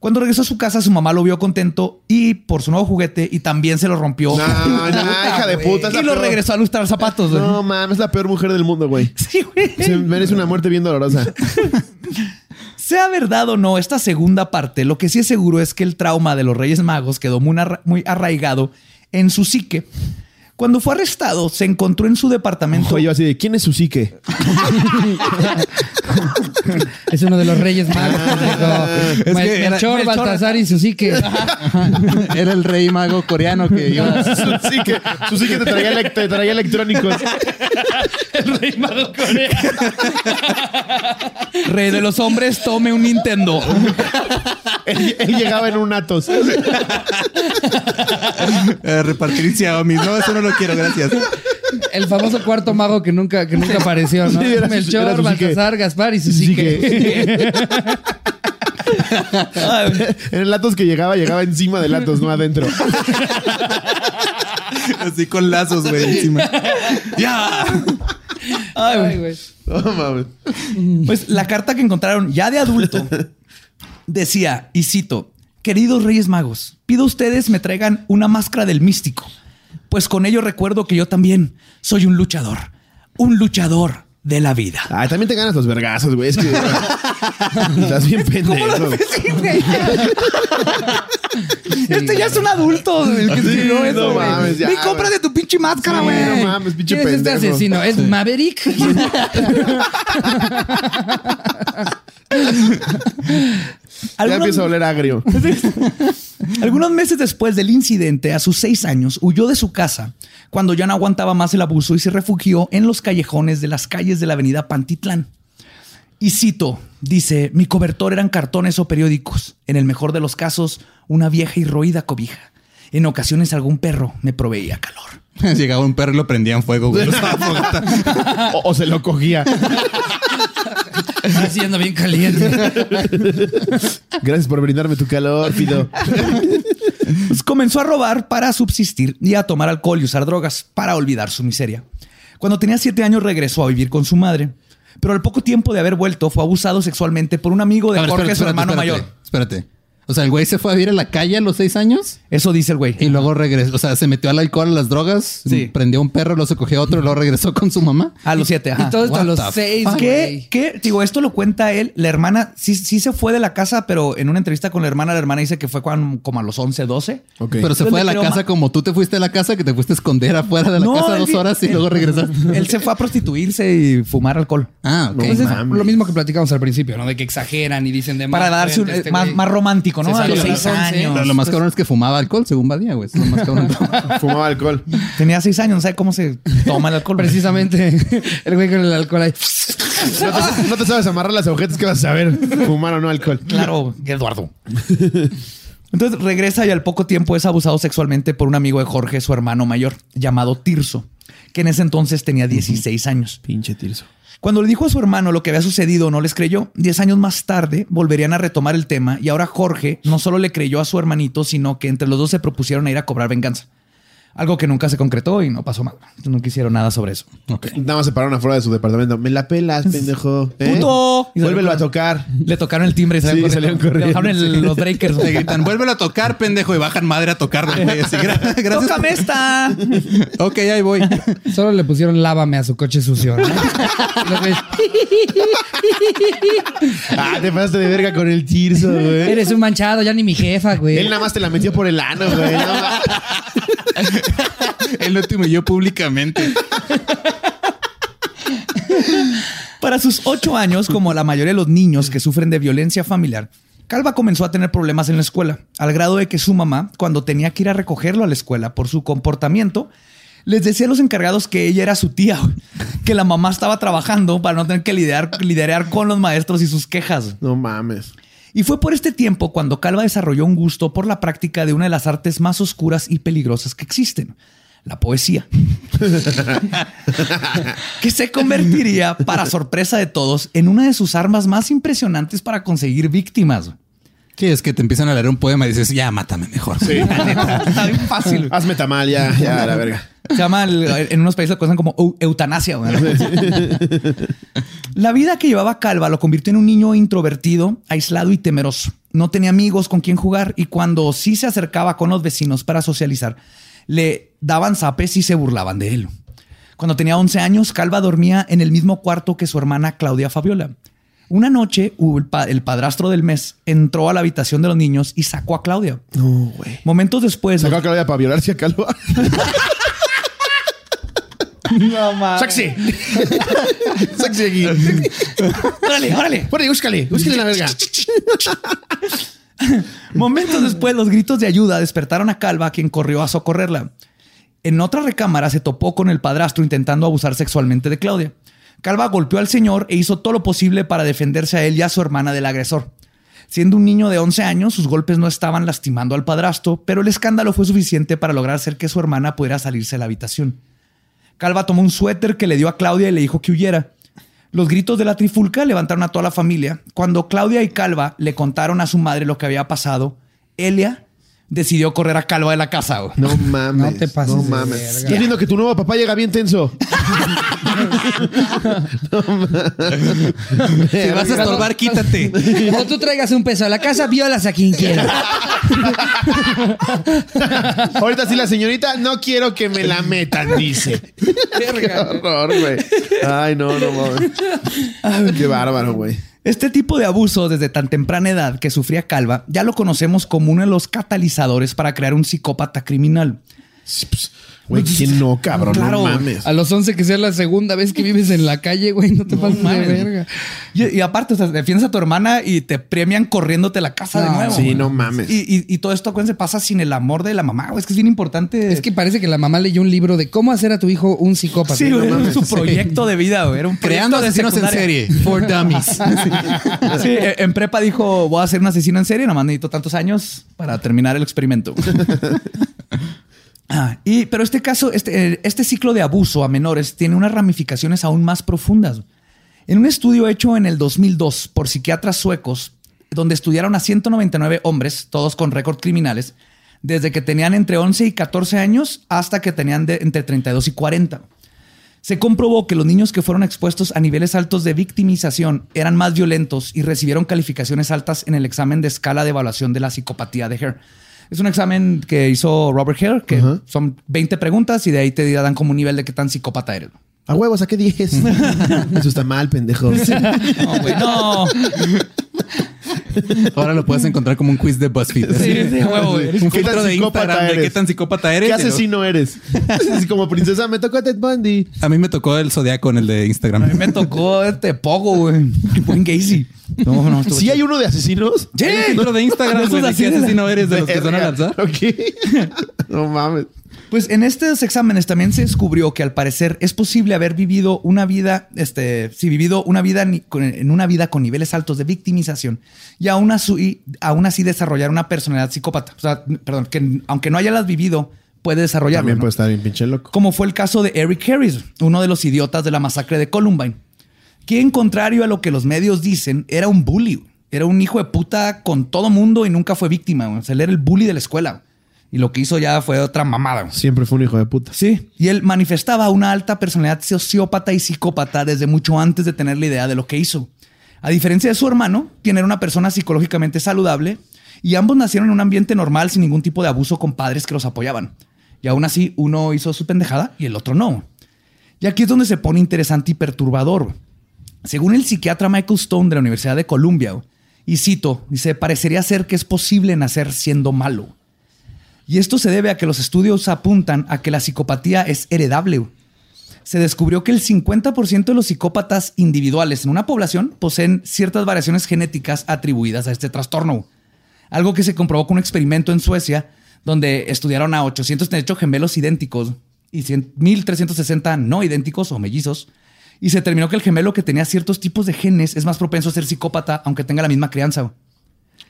Cuando regresó a su casa, su mamá lo vio contento y por su nuevo juguete y también se lo rompió. No, no, hija de puta. es la y lo peor. regresó a lustrar zapatos. güey. No mames, es la peor mujer del mundo, güey. Sí, güey. Se merece una muerte bien dolorosa. Sea verdad o no esta segunda parte, lo que sí es seguro es que el trauma de los Reyes Magos quedó muy arraigado en su psique. Cuando fue arrestado, se encontró en su departamento. Oye, yo así de, ¿quién es su psique? Es uno de los reyes magos. Es pendejo. que era- Melchor, Melchor. Baltasar y Susique. Era el rey mago coreano que iba. su psique. Su psique te traía, te traía electrónicos. El rey mago coreano. Rey de los hombres, tome un Nintendo. Él, él llegaba en un Atos. Eh, repartir Xiaomi. No, eso no lo quiero, gracias. El famoso cuarto mago que nunca, que nunca apareció, ¿no? Sí, era Melchor, era. Baltasar, Gaspar y Susique. En el Atos que llegaba, llegaba encima del Atos, no adentro. Así con lazos, güey, encima. ¡Ya! Ay, güey. Ay, güey. No mames. Pues la carta que encontraron ya de adulto decía, y cito, queridos Reyes Magos, pido a ustedes me traigan una máscara del místico, pues con ello recuerdo que yo también soy un luchador, un luchador de la vida. Ay, también te ganas los vergazos, güey. Es que estás bien pendejo. Sí, güey. Este ya es un adulto el que Sí, eso, no güey. mames, ya, Ve y güey. cómprate tu pinche máscara, Sí, güey. no mames, pinche ¿Quién es este pendejo. asesino? ¿Es Maverick? Ya Algunos- empieza a oler agrio. Algunos meses después del incidente, a sus seis años, huyó de su casa cuando ya no aguantaba más el abuso y se refugió en los callejones de las calles de la avenida Pantitlán. Y cito, dice, mi cobertor eran cartones o periódicos, en el mejor de los casos, una vieja y roída cobija. En ocasiones algún perro me proveía calor. Llegaba un perro y lo prendía en fuego, güey. O se lo cogía. Haciendo bien caliente. Gracias por brindarme tu calor, Fido. Pues comenzó a robar para subsistir y a tomar alcohol y usar drogas para olvidar su miseria. Cuando tenía siete años regresó a vivir con su madre, pero al poco tiempo de haber vuelto fue abusado sexualmente por un amigo de ver, Jorge, espérate, su hermano espérate, mayor. Espérate. O sea, el güey se fue a vivir a la calle a los seis años Eso dice el güey. y luego regresó. O sea, se metió al alcohol, a las drogas, Sí. prendió un perro, luego se cogió otro y luego regresó con su mamá. A los siete, ajá. Y todo esto a los seis, fuck? ¿Qué? ¿Qué? Digo, esto lo cuenta él. La hermana sí, sí se fue de la casa, pero en una entrevista con la hermana, la hermana dice que fue cuando, como a los 11, 12. Ok. Pero se fue de la creo casa como tú te fuiste de la casa, que te fuiste a esconder afuera de la No, casa dos horas y él- luego regresaste. Él se fue a prostituirse y fumar alcohol. Ah, ok. Entonces, mames. lo mismo que platicamos al principio, ¿no? De que exageran y dicen de más. Para darse un, este más romántico, ¿no? Se A los seis las 11. años. Pero lo más cabrón es que fumaba alcohol, según Badía, güey. Es lo más cabrón. Fumaba alcohol. Tenía seis años, no sabe cómo se toma el alcohol. Precisamente el güey con el alcohol ahí. No te, no te sabes amarrar las agujetas que vas a saber. Fumar o no alcohol. Claro, Eduardo. Entonces regresa y al poco tiempo es abusado sexualmente por un amigo de Jorge, su hermano mayor, llamado Tirso, que en ese entonces tenía 16 años. Pinche tirso. Cuando le dijo a su hermano lo que había sucedido, no les creyó. Diez años más tarde volverían a retomar el tema y ahora Jorge no solo le creyó a su hermanito, sino que entre los dos se propusieron a ir a cobrar venganza. Algo que nunca se concretó y no pasó mal. No quisieron nada sobre eso. Ok. Nada más se pararon afuera de su departamento. Me la pelas, pendejo. ¿Eh? ¡Puto! Y Vuélvelo a tocar. Le tocaron el timbre y salieron Sí, corriendo. salieron Le bajaron corriendo, el- los breakers. Le gritan, vuélvelo a tocar, pendejo, y bajan madre a tocarlo, gracias. ¡Tócame esta! Ok, ahí voy. Solo le pusieron lávame a su coche sucio, Ah, te pasaste de verga con el tirso, güey. Eres un manchado, ya ni mi jefa, güey. Él nada más te la metió por el ano, güey. No, Él lo te humilló públicamente. Para sus ocho años, como la mayoría de los niños que sufren de violencia familiar, Calva comenzó a tener problemas en la escuela, al grado de que su mamá, cuando tenía que ir a recogerlo a la escuela por su comportamiento, les decía a los encargados que ella era su tía, que la mamá estaba trabajando para no tener que lidiar, lidiar con los maestros y sus quejas. no mames. Y fue por este tiempo cuando Calva desarrolló un gusto por la práctica de una de las artes más oscuras y peligrosas que existen, la poesía. que se convertiría, para sorpresa de todos, en una de sus armas más impresionantes para conseguir víctimas. Sí, es que te empiezan a leer un poema y dices, ya, mátame mejor. Sí. Está bien fácil. Hazme tamal, ya, ya, a la verga. Se llama, el- en unos países lo conocen como eu- eutanasia. güey. La vida que llevaba Calva lo convirtió en un niño introvertido, aislado y temeroso. No tenía amigos con quien jugar y cuando sí se acercaba con los vecinos para socializar, le daban zapes y se burlaban de él. Cuando tenía 11 años, Calva dormía en el mismo cuarto que su hermana Claudia Fabiola. Una noche, el padrastro del mes entró a la habitación de los niños y sacó a Claudia. No, güey. Momentos después, Sacó a Claudia para violarse a Calva. No mames. ¡Sexy! ¡Sexy aquí! ¡Órale, órale! ¡Órale, búscale! ¡Búscale la verga! Momentos después, los gritos de ayuda despertaron a Calva, quien corrió a socorrerla. En otra recámara se topó con el padrastro intentando abusar sexualmente de Claudia. Calva golpeó al señor e hizo todo lo posible para defenderse a él y a su hermana del agresor. Siendo un niño de 11 años, sus golpes no estaban lastimando al padrastro, pero el escándalo fue suficiente para lograr hacer que su hermana pudiera salirse de la habitación. Calva tomó un suéter que le dio a Claudia y le dijo que huyera. Los gritos de la trifulca levantaron a toda la familia. Cuando Claudia y Calva le contaron a su madre lo que había pasado, Elia decidió correr a Calva de la casa. güey. No mames. No te pases No de mames. verga. Estás viendo que tu nuevo papá llega bien tenso. Si vas a estorbar, quítate. Cuando tú traigas un peso a la casa, violas a quien quieras. Ahorita sí la señorita, no quiero que me la metan, dice. Qué horror, güey. Ay, no, no mames. Qué bárbaro, güey. Este tipo de abuso desde tan temprana edad que sufría Calva ya lo conocemos como uno de los catalizadores para crear un psicópata criminal. Sí, pues, Güey, ¿quién no, cabrón? Claro. No mames. A los 11 que sea la segunda vez que vives en la calle, güey, no te pases de mames. verga. Y, y aparte, o sea, defiendes a tu hermana y te premian corriéndote la casa de No, nuevo. Sí, güey. no mames. Y, y- y todo esto acuérdense, pasa sin el amor de la mamá. güey. Es que es bien importante. Es que parece que la mamá leyó un libro de cómo hacer a tu hijo un psicópata. sí, No güey, mames. su proyecto de vida. güey. Era un Creando proyecto de asesinos en serie. For dummies. Sí, en prepa dijo, voy a ser un asesino en serie, nomás necesito tantos años para terminar el experimento. Ah, y, pero este caso, este, eh, este ciclo de abuso a menores tiene unas ramificaciones aún más profundas. En un estudio hecho en el 2002 por psiquiatras suecos, donde estudiaron a 199 hombres, todos con récord criminales, desde que tenían entre 11 y 14 años hasta que tenían entre 32 y 40. Se comprobó que los niños que fueron expuestos a niveles altos de victimización eran más violentos y recibieron calificaciones altas en el examen de escala de evaluación de la psicopatía de Hare. Es un examen que hizo Robert Hare, que son 20 preguntas y de ahí te dan como un nivel de qué tan psicópata eres. A huevos, saqué 10. Eso está mal, pendejo. No, güey, no. Ahora lo puedes encontrar como un quiz de BuzzFeed. Sí, sí, huevo. Un ¿Qué tan filtro de Instagram de qué tan psicópata eres. ¿Qué asesino eres? Así como princesa, me tocó Ted Bundy. A mí me tocó el zodiaco en el de A mí Instagram. me tocó este poco, güey. Buen Gacy. No, no, ¿Sí hay uno de asesinos? Sí. Un filtro de Instagram, güey, qué asesino eres de los que son al Verga. azar. Ok. No mames. Pues en estos exámenes también se descubrió que al parecer es posible haber vivido una vida, este, si vivido una vida en una vida con niveles altos de victimización y aún así, aún así desarrollar una personalidad psicópata. O sea, perdón, que aunque no hayas vivido, puede desarrollarlo. También ¿no? puede estar bien pinche loco. Como fue el caso de Eric Harris, uno de los idiotas de la masacre de Columbine, quien contrario a lo que los medios dicen, era un bully. Era un hijo de puta con todo mundo y nunca fue víctima. O sea, él era el bully de la escuela. Y lo que hizo ya fue otra mamada. Siempre fue un hijo de puta. Sí, y él manifestaba una alta personalidad sociópata y psicópata desde mucho antes de tener la idea de lo que hizo. A diferencia de su hermano, quien era una persona psicológicamente saludable, y ambos nacieron en un ambiente normal sin ningún tipo de abuso con padres que los apoyaban. Y aún así, uno hizo su pendejada y el otro no. Y aquí es donde se pone interesante y perturbador. Según el psiquiatra Michael Stone de la Universidad de Columbia, y cito, dice, parecería ser que es posible nacer siendo malo. Y esto se debe a que los estudios apuntan a que la psicopatía es heredable. Se descubrió que el 50% de los psicópatas individuales en una población poseen ciertas variaciones genéticas atribuidas a este trastorno. Algo que se comprobó con un experimento en Suecia, donde estudiaron a 838 gemelos idénticos y 100 1.360 no idénticos o mellizos. Y se determinó que el gemelo que tenía ciertos tipos de genes es más propenso a ser psicópata, aunque tenga la misma crianza.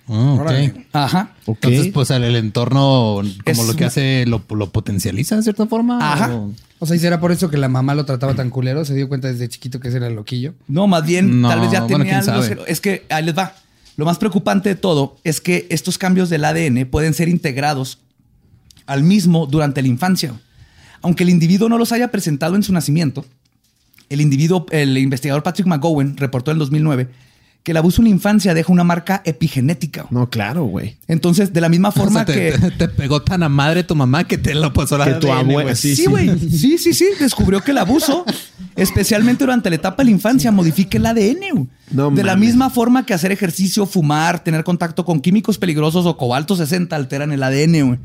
Ok. Órale. Ajá. Entonces, pues el, el entorno, como Es lo que una- hace, lo, lo potencializa de cierta forma. Ajá. o- O sea, y será por eso que la mamá lo trataba tan culero. Se dio cuenta desde chiquito que ese era el loquillo. No, más bien, No, tal vez ya bueno, tenía sabe. Es que ahí les va. Lo más preocupante de todo es que estos cambios del ADN pueden ser integrados al mismo durante la infancia. Aunque el individuo no los haya presentado en su nacimiento, el individuo, el investigador Patrick McGowan reportó en el 2009 que el abuso en la infancia deja una marca epigenética. No, claro, güey. Entonces, de la misma O forma sea, te, que... te- te pegó tan a madre tu mamá que te lo pasó la Que tu abuela- güey. sí, Sí, güey. Sí, sí, sí. Descubrió que el abuso, especialmente durante la etapa de la infancia, modifica el ADN. güey. No de la misma forma que hacer ejercicio, fumar, tener contacto con químicos peligrosos o cobalto 60 alteran el ADN, güey.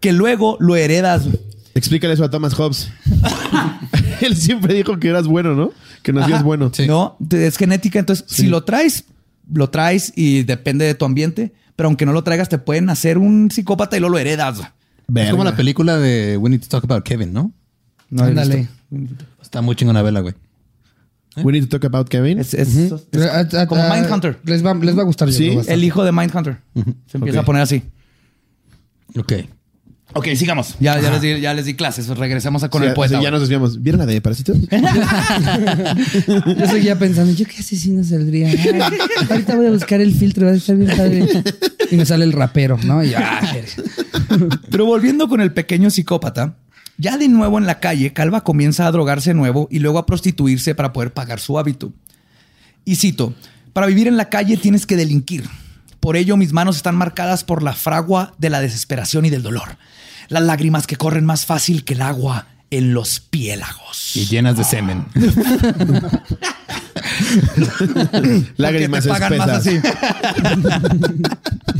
Que luego lo heredas. güey. Explícale eso a Thomas Hobbes. Él siempre dijo que eras bueno, ¿no? Que nacías Ajá. bueno. No, te- es genética. Entonces, si lo traes, lo traes y depende de tu ambiente. Pero aunque no lo traigas, te pueden hacer un psicópata y luego lo heredas. Es como la película de We Need to Talk About Kevin, ¿no? No Ándale. Está muy chingona vela, güey. We need to talk about Kevin. Es, es- es A- a- como Mindhunter. Les va, les va a gustar. yo Sí. El hijo de Mindhunter. Se empieza a poner así. Ok. Ok, sigamos. Ya, ya, les, di, ya les di clases. Regresemos a con Sí, el poeta. sí, ya nos desviamos. ¿Vieron la de Parásitos? Yo seguía pensando, ¿yo qué asesino saldría? Ay, ahorita voy a buscar el filtro, va a estar bien padre. Y me sale el rapero, ¿no? Y yo, ah, Pero volviendo con el pequeño psicópata, ya de nuevo en la calle, Calva comienza a drogarse de nuevo y luego a prostituirse para poder pagar su hábito. Y cito, para vivir en la calle tienes que delinquir. Por ello mis manos están marcadas por la fragua de la desesperación y del dolor. Las lágrimas que corren más fácil que el agua en los piélagos. Y llenas de semen. Lágrimas te pagan más espesas. así.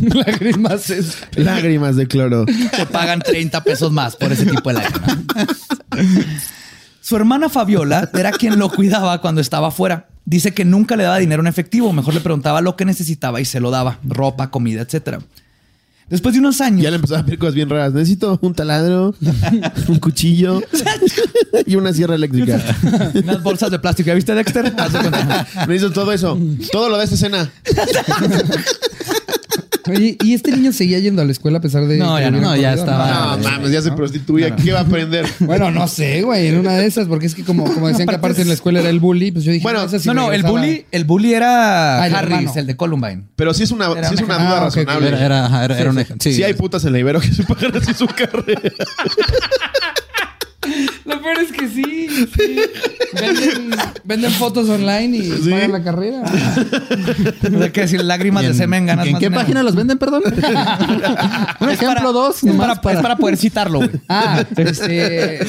lágrimas es. Lágrimas de cloro. Te pagan 30 pesos más por ese tipo de lágrimas. Su hermana Fabiola era quien lo cuidaba cuando estaba afuera. Dice que nunca le daba dinero en efectivo, mejor le preguntaba lo que necesitaba y se lo daba, ropa, comida, etcétera. Después de unos años, Ya le empezaba a pedir cosas bien raras. Necesito un taladro, un cuchillo y una sierra eléctrica. unas bolsas de plástico. ¿Ya viste Dexter? Cuenta. Necesito todo eso. Todo lo de esta escena. Oye, ¿y este niño seguía yendo a la escuela a pesar de. No, que ya no, ya estaba- No mames, ya se prostituía. ¿Qué va a aprender? Bueno, no sé, güey, en una de esas, porque es que como, como decían que aparte en la escuela era el bully, pues yo dije, Bueno, no, sí No, el bully, el bully era Ah, el Harris, hermano. el de Columbine. Pero sí es una, Era sí es una- una duda Ah, razonable. Era, un ejemplo. Sí. hay putas en la Ibero que se pagan así su carrera. Lo peor es que sí. sí. Venden, venden fotos online y Sí. pagan la carrera. O sea, que decir lágrimas ¿Y de en- semen ganas ¿En más qué dinero. página los venden, perdón? un Es ejemplo para- dos. Es para, es para poder citarlo, güey. Ah, este.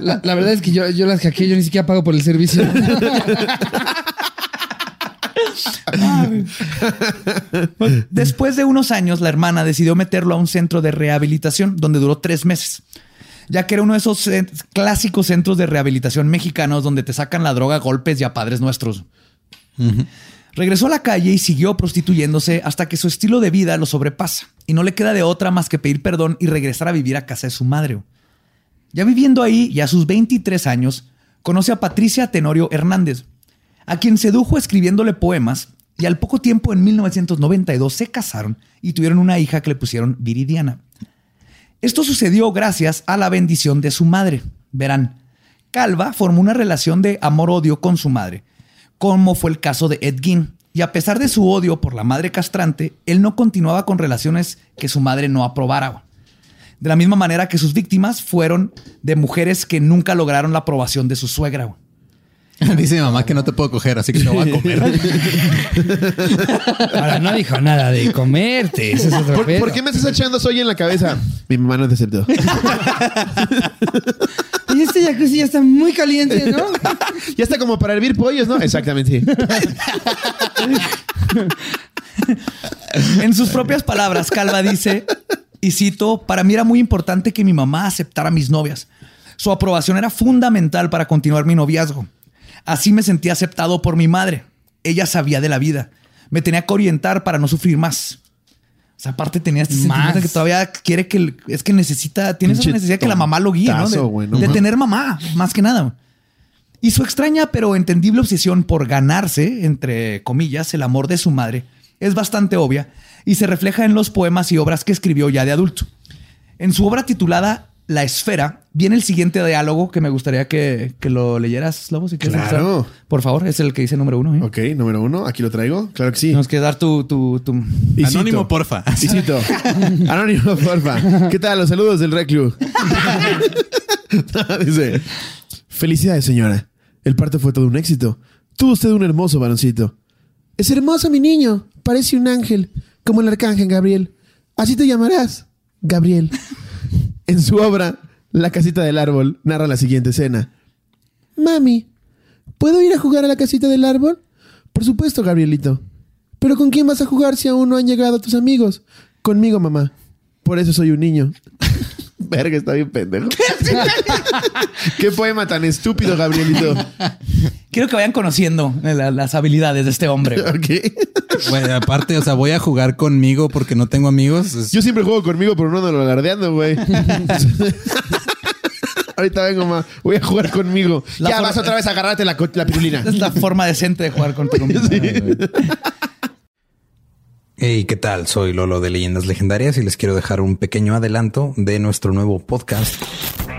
La, la verdad es que yo, yo las hackeé, yo ni siquiera pago por el servicio. Después de unos años, la hermana decidió meterlo a un centro de rehabilitación donde duró tres meses, ya que era uno de esos clásicos centros de rehabilitación mexicanos donde te sacan la droga a golpes y a padres nuestros. Regresó a la calle y siguió prostituyéndose hasta que su estilo de vida lo sobrepasa y no le queda de otra más que pedir perdón y regresar a vivir a casa de su madre. Ya viviendo ahí y a sus 23 años, conoce a Patricia Tenorio Hernández, a quien sedujo escribiéndole poemas y al poco tiempo, en 1992, se casaron y tuvieron una hija que le pusieron Viridiana. Esto sucedió gracias a la bendición de su madre. Verán, Calva formó una relación de amor-odio con su madre, como fue el caso de Ed Gein. Y a pesar de su odio por la madre castrante, él no continuaba con relaciones que su madre no aprobara. De la misma manera que sus víctimas fueron de mujeres que nunca lograron la aprobación de su suegra. Dice mi mamá que no te puedo coger, así que te voy a comer. Ahora no dijo nada de comerte. Ese es otro ¿Por, pedo. por qué me estás echando soy en la cabeza? Mi mamá no te aceptó. Y este jacuzzi ya está muy caliente, ¿no? Ya está como para hervir pollos, ¿no? Exactamente. En sus propias palabras, Calva dice, y cito, para mí era muy importante que mi mamá aceptara a mis novias. Su aprobación era fundamental para continuar mi noviazgo. Así me sentía aceptado por mi madre. Ella sabía de la vida. Me tenía que orientar para no sufrir más. O sea, aparte tenía este sentimiento de que todavía quiere que... Es que necesita... Tiene esa necesidad que la mamá lo guíe, ¿no? De, tontazo, güey, no de tener mamá, más que nada. Y su extraña pero entendible obsesión por ganarse, entre comillas, el amor de su madre es bastante obvia y se refleja en los poemas y obras que escribió ya de adulto. En su obra titulada La Esfera viene el siguiente diálogo que me gustaría que, que lo leyeras, Lobo, si quieres. Claro. empezar. Por favor, es el que dice número uno. ¿eh? Ok, número uno. Aquí lo traigo. Claro que sí. Nos quieres dar tu... tu, tu... Anónimo, porfa. Y cito. Anónimo, porfa. ¿Qué tal? Los saludos del Reclu. Dice: Felicidades, señora. El parto fue todo un éxito. Tuvo usted un hermoso varoncito. Es hermoso, mi niño. Parece un ángel, como el arcángel Gabriel. Así te llamarás, Gabriel. En su obra, La casita del árbol, narra la siguiente escena. Mami, ¿puedo ir a jugar a la casita del árbol? Por supuesto, Gabrielito. Pero ¿con quién vas a jugar si aún no han llegado tus amigos? Conmigo, mamá. Por eso soy un niño. Verga, está bien pendejo. Qué poema tan estúpido, Gabrielito. Quiero que vayan conociendo la- las habilidades de este hombre. güey. Ok. Güey, aparte, o sea, voy a jugar conmigo porque no tengo amigos. Es- Yo siempre juego conmigo, pero no ando alardeando, güey. Ahorita vengo, ma. Voy a jugar conmigo. La ya forma- vas otra vez a agarrarte la, la pirulina. Es la forma decente de jugar contigo mismo. Hey, ¿qué tal? Soy Lolo de Leyendas Legendarias y les quiero dejar un pequeño adelanto de nuestro nuevo podcast.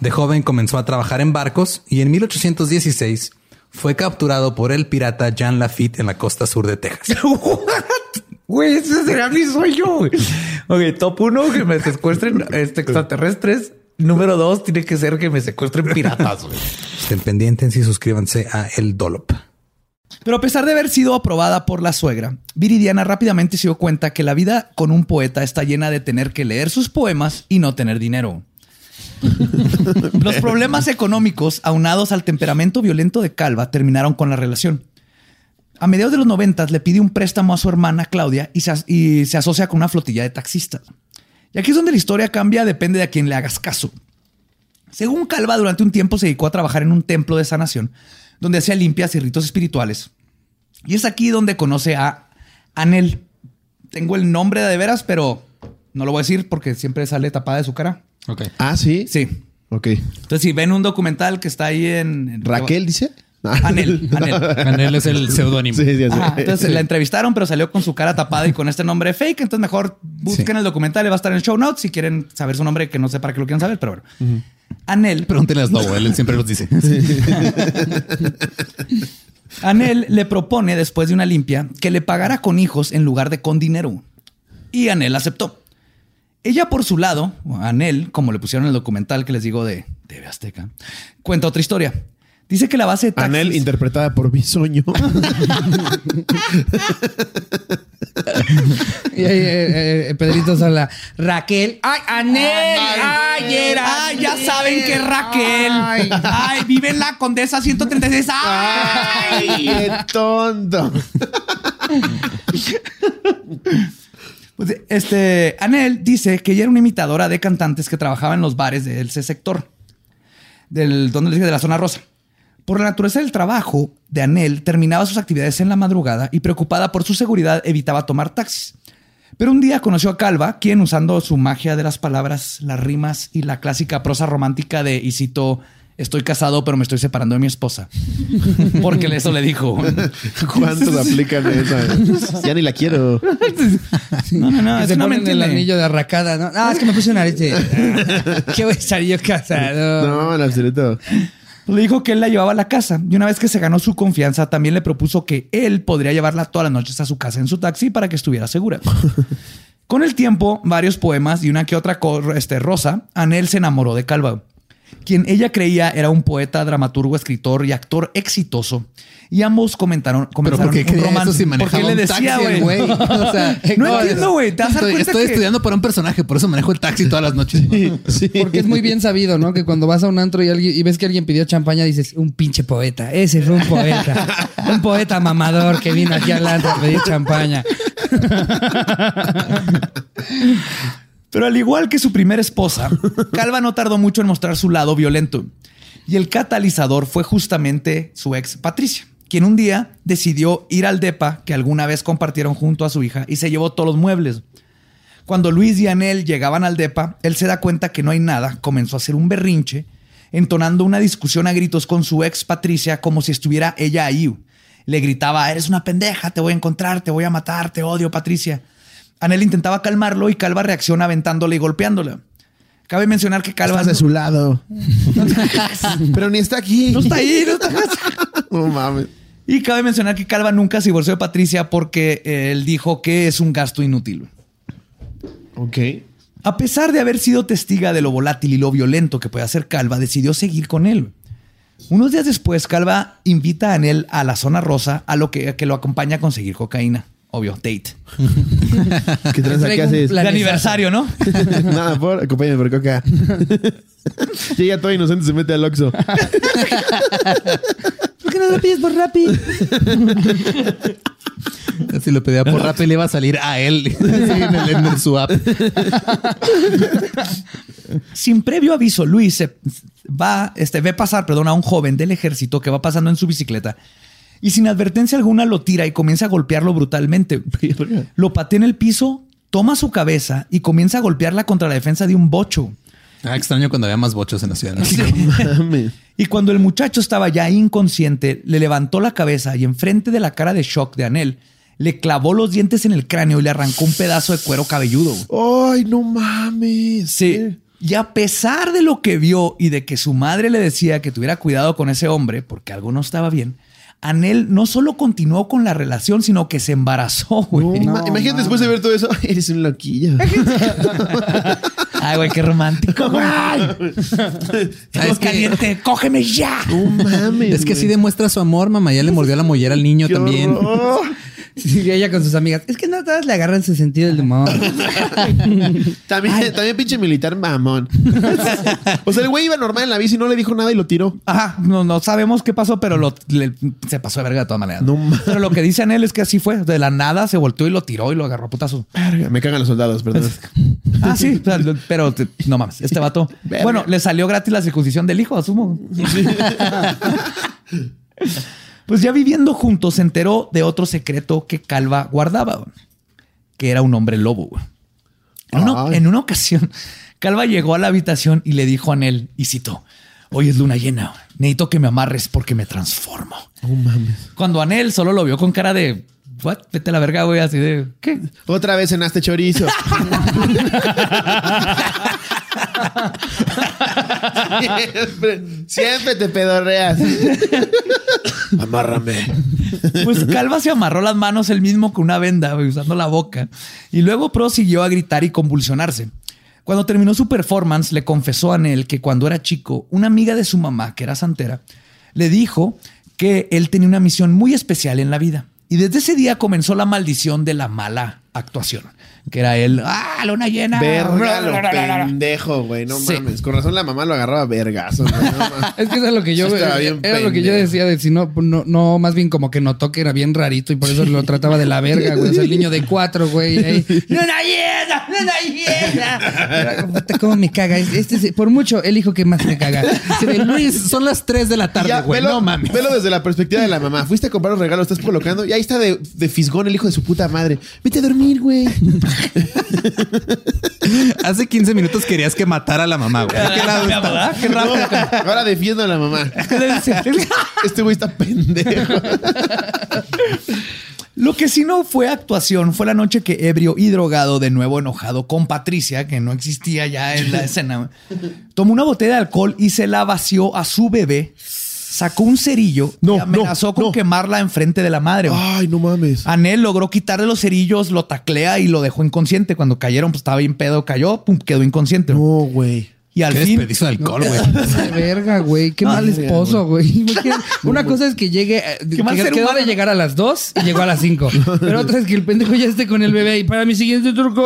De joven comenzó a trabajar en barcos y en 1816 fue capturado por el pirata Jean Lafitte en la costa sur de Texas. Güey, ese será mi sueño. Ok, top uno, que me secuestren este, extraterrestres. Número dos, tiene que ser que me secuestren piratas. Estén pendientes y suscríbanse a El Dolop. Pero a pesar de haber sido aprobada por la suegra, Viridiana rápidamente se dio cuenta que la vida con un poeta está llena de tener que leer sus poemas y no tener dinero. Los problemas económicos, aunados al temperamento violento de Calva, terminaron con la relación. A mediados de los noventas le pide un préstamo a su hermana Claudia y se, asocia con una flotilla de taxistas. Y aquí es donde la historia cambia, depende de a quién le hagas caso. Según Calva, durante un tiempo se dedicó a trabajar en un templo de sanación, donde hacía limpias y ritos espirituales. Y es aquí donde conoce a Anel. Tengo el nombre de veras, pero no lo voy a decir porque siempre sale tapada de su cara. Ok. Ah, sí. Sí. Ok. Entonces, si ven un documental que está ahí en... en- Raquel dice. Anel, Anel. Anel es el seudónimo. Sí, sí, sí. Entonces la entrevistaron, pero salió con su cara tapada y con este nombre fake. Entonces mejor busquen el documental, va a estar en el show notes si quieren saber su nombre, que no sé para qué lo quieran saber, pero bueno. Anel, Pregúntenle a Slobo, él siempre los dice. Anel le propone, después de una limpia, que le pagara con hijos en lugar de con dinero. Y Anel aceptó. Ella, por su lado, Anel, como le pusieron en el documental que les digo de TV Azteca, cuenta otra historia. Dice que la base de taxis... Anel, interpretada por Bisoño. Y ahí, eh, eh, Pedrito Sola. Raquel. ¡Ay, Anel! ¡Ay, era! ¡Ay, ya saben que es Raquel! Ay. ¡Ay, vive en la Condesa 136! ¡Ay! ¡Qué tonto! Este, Anel dice que ella era una imitadora de cantantes que trabajaba en los bares de ese sector, del, donde dije, de la zona rosa. Por la naturaleza del trabajo de Anel, terminaba sus actividades en la madrugada y preocupada por su seguridad evitaba tomar taxis. Pero un día conoció a Calva, quien usando su magia de las palabras, las rimas y la clásica prosa romántica de, y estoy casado pero me estoy separando de mi esposa. Porque eso le dijo. ¿Cuántos aplican esa? Ya ni la quiero. No, no, no, Que es se una ponen el anillo de arracada, ¿no? No, es que me puse un arete. Ah, ¿Qué voy a estar yo casado? No, en absoluto. Le dijo que él la llevaba a la casa y una vez que se ganó su confianza, también le propuso que él podría llevarla todas las noches a su casa en su taxi para que estuviera segura. Con el tiempo, varios poemas y una que otra este, rosa, Anel se enamoró de Calva, quien ella creía era un poeta, dramaturgo, escritor y actor exitoso. Y ambos comentaron, Pero comenzaron ¿por qué un romance. eso si manejaba Porque le decía, güey. O sea, No entiendo, güey. Estoy, cuenta estoy que- estudiando para un personaje, por eso manejo el taxi todas las noches. Porque es muy bien sabido, ¿no? Que cuando vas a un antro y, alguien, y ves que alguien pidió champaña, dices, un pinche poeta. Ese fue un poeta. un poeta mamador que vino aquí al antro a pedir champaña. Pero al igual que su primera esposa, Calva no tardó mucho en mostrar su lado violento. Y el catalizador fue justamente su ex Patricia, quien un día decidió ir al DEPA que alguna vez compartieron junto a su hija y se llevó todos los muebles. Cuando Luis y Anel llegaban al DEPA, él se da cuenta que no hay nada, comenzó a hacer un berrinche, entonando una discusión a gritos con su ex Patricia como si estuviera ella ahí. Le gritaba, eres una pendeja, te voy a encontrar, te voy a matar, te odio, Patricia. Anel intentaba calmarlo y Calva reacciona aventándole y golpeándola. Cabe mencionar que Calva Estás de su lado. Pero ni está aquí. no está ahí, no está No mames. Y cabe mencionar que Calva nunca se divorció de Patricia porque eh, él dijo que es un gasto inútil. Ok. A pesar de haber sido testiga de lo volátil y lo violento que puede hacer Calva, decidió seguir con él. Unos días después, Calva invita a Anel a la zona rosa, a lo que lo acompaña a conseguir cocaína. Obvio, date. ¿Qué traes aquí Traigo un haces? De aniversario, ¿no? Nada, por, acompáñame por coca. Llega todo inocente y se mete al Oxxo. ¿Por qué no lo pides por Rappi? Si lo pedía por Rappi le iba a salir a él Sí, en, el, en su app. Sin previo aviso, Luis se va, este, ve pasar, perdón, a un joven del ejército que va pasando en su bicicleta y sin advertencia alguna lo tira y comienza a golpearlo brutalmente. Lo patea en el piso, toma su cabeza y comienza a golpearla contra la defensa de un bocho. Ah, extraño cuando había más bochos en la ciudad. ¿no? Mames. Y cuando el muchacho estaba ya inconsciente, le levantó la cabeza y enfrente de la cara de shock de Anel, le clavó los dientes en el cráneo y le arrancó un pedazo de cuero cabelludo. Ay, no mames. Sí. Y a pesar de lo que vio y de que su madre le decía que tuviera cuidado con ese hombre porque algo no estaba bien, Anel no solo continuó con la relación, sino que se embarazó, güey. No, ma- Imagínate después de ver todo eso. Eres un loquillo. Ay, güey, qué romántico. güey. es que- caliente, cógeme ya. No mames. Es que sí güey. demuestra su amor, mamá. Ya le mordió la mollera al niño Qué también. horror. Sí, ella con sus amigas. Es que no todas le agarran su sentido del humor. También, también pinche militar mamón. o sea, el güey iba normal en la bici, no le dijo nada y lo tiró. Ajá, no, no sabemos qué pasó, pero lo- le- se pasó de verga de todas maneras. No mames. pero lo que dice Anel es que así fue. De la nada se volteó y lo tiró y lo agarró a putazo. Verga, Me cagan los soldados, perdón. Ah, sí, o sea, pero te- no mames, este vato. Verga. Bueno, le salió gratis la circuncisión del hijo, asumo. Pues ya viviendo juntos se enteró de otro secreto que Calva guardaba, que era un hombre lobo. En una, Ay. en una ocasión, Calva llegó a la habitación y le dijo a Anel, y citó, hoy es luna llena, necesito que me amarres porque me transformo. No mames. Cuando Anel solo lo vio con cara de, what, vete a la verga, güey, así de, ¿qué? Otra vez cenaste chorizo. siempre, siempre te pedorreas. Amárrame. Pues Calva se amarró las manos él mismo con una venda, usando la boca. Y luego prosiguió a gritar y convulsionarse. Cuando terminó su performance, le confesó a Anel que cuando era chico, una amiga de su mamá, que era santera, le dijo que él tenía una misión muy especial en la vida. Y desde ese día comenzó la maldición de la mala actuación, que era él, ¡ah, luna llena! Verga, lo pendejo, güey. No Sí. mames. Con razón la mamá lo agarraba vergazo. no. Es que eso es lo que yo, bien era lo que yo decía de si no, no, no, más bien como que notó que era bien rarito y por eso lo trataba de la verga, güey. O sea, el niño de cuatro, güey. ahí, ¡Luna llena! ¡Luna llena! Puta, ¿Cómo me caga? Este es, por mucho, el hijo que más me caga. De, Luis, son las 3 de la tarde, güey. No mames. velo desde la perspectiva de la mamá. Fuiste a comprar un regalo, estás colocando y ahí está de, de fisgón el hijo de su puta madre. Vete a dormir, güey. Hace 15 minutos querías que matara a la mamá, güey. ¿De qué lado está? ¿Verdad? Qué rápido. Ahora defiendo a la mamá. Este güey está pendejo. Lo que sí no fue actuación fue la noche que ebrio y drogado, de nuevo enojado con Patricia, que no existía ya en la escena, tomó una botella de alcohol y se la vació a su bebé, sacó un cerillo No, y amenazó no, con no. quemarla enfrente de la madre. güey. Ay, no mames. Anel logró quitarle los cerillos, lo taclea y lo dejó inconsciente. Cuando cayeron, pues estaba bien pedo, cayó, pum, quedó inconsciente. No, güey. Y al Qué fin, desperdicio de alcohol, güey. De verga, güey. Qué No, mal esposo, güey. Una cosa es que llegue, eh, que mal quedó humano. de llegar a las 2 y llegó a las 5. Pero otra es que el pendejo ya esté con el bebé y para mi siguiente truco.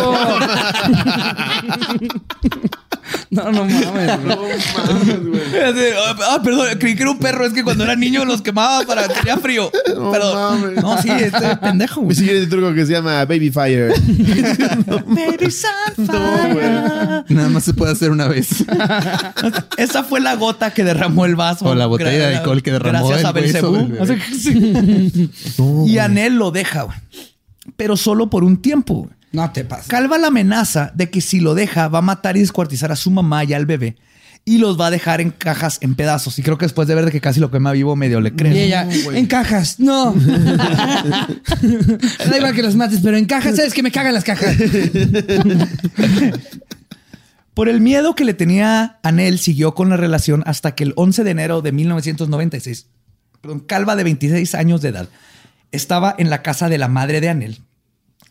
No, no mames. güey. Ah, perdón, creí que era un perro. Es que cuando era niño los quemaba para que tenía frío. No Pero mames. no, sí, este pendejo. Mi güey. siguiente truco que se llama Baby Fire. Baby Sunfire. No, güey. Nada más se puede hacer una vez. Esa fue la gota que derramó el vaso. O la botella de alcohol que derramó Gracias el a hueso Belcebú. y Anel lo deja, güey. pero solo por un tiempo. güey. No te pases. Calva la amenaza de que si lo deja va a matar y descuartizar a su mamá y al bebé y los va a dejar en cajas en pedazos. Y creo que después de ver de que casi lo quema vivo medio le Y cree. ella, en cajas, no. da igual que los mates, pero en cajas, ¿sabes que me cagan las cajas? Por el miedo que le tenía Anel, siguió con la relación hasta que el 11 de enero de 1996, perdón, Calva de 26 años de edad, estaba en la casa de la madre de Anel,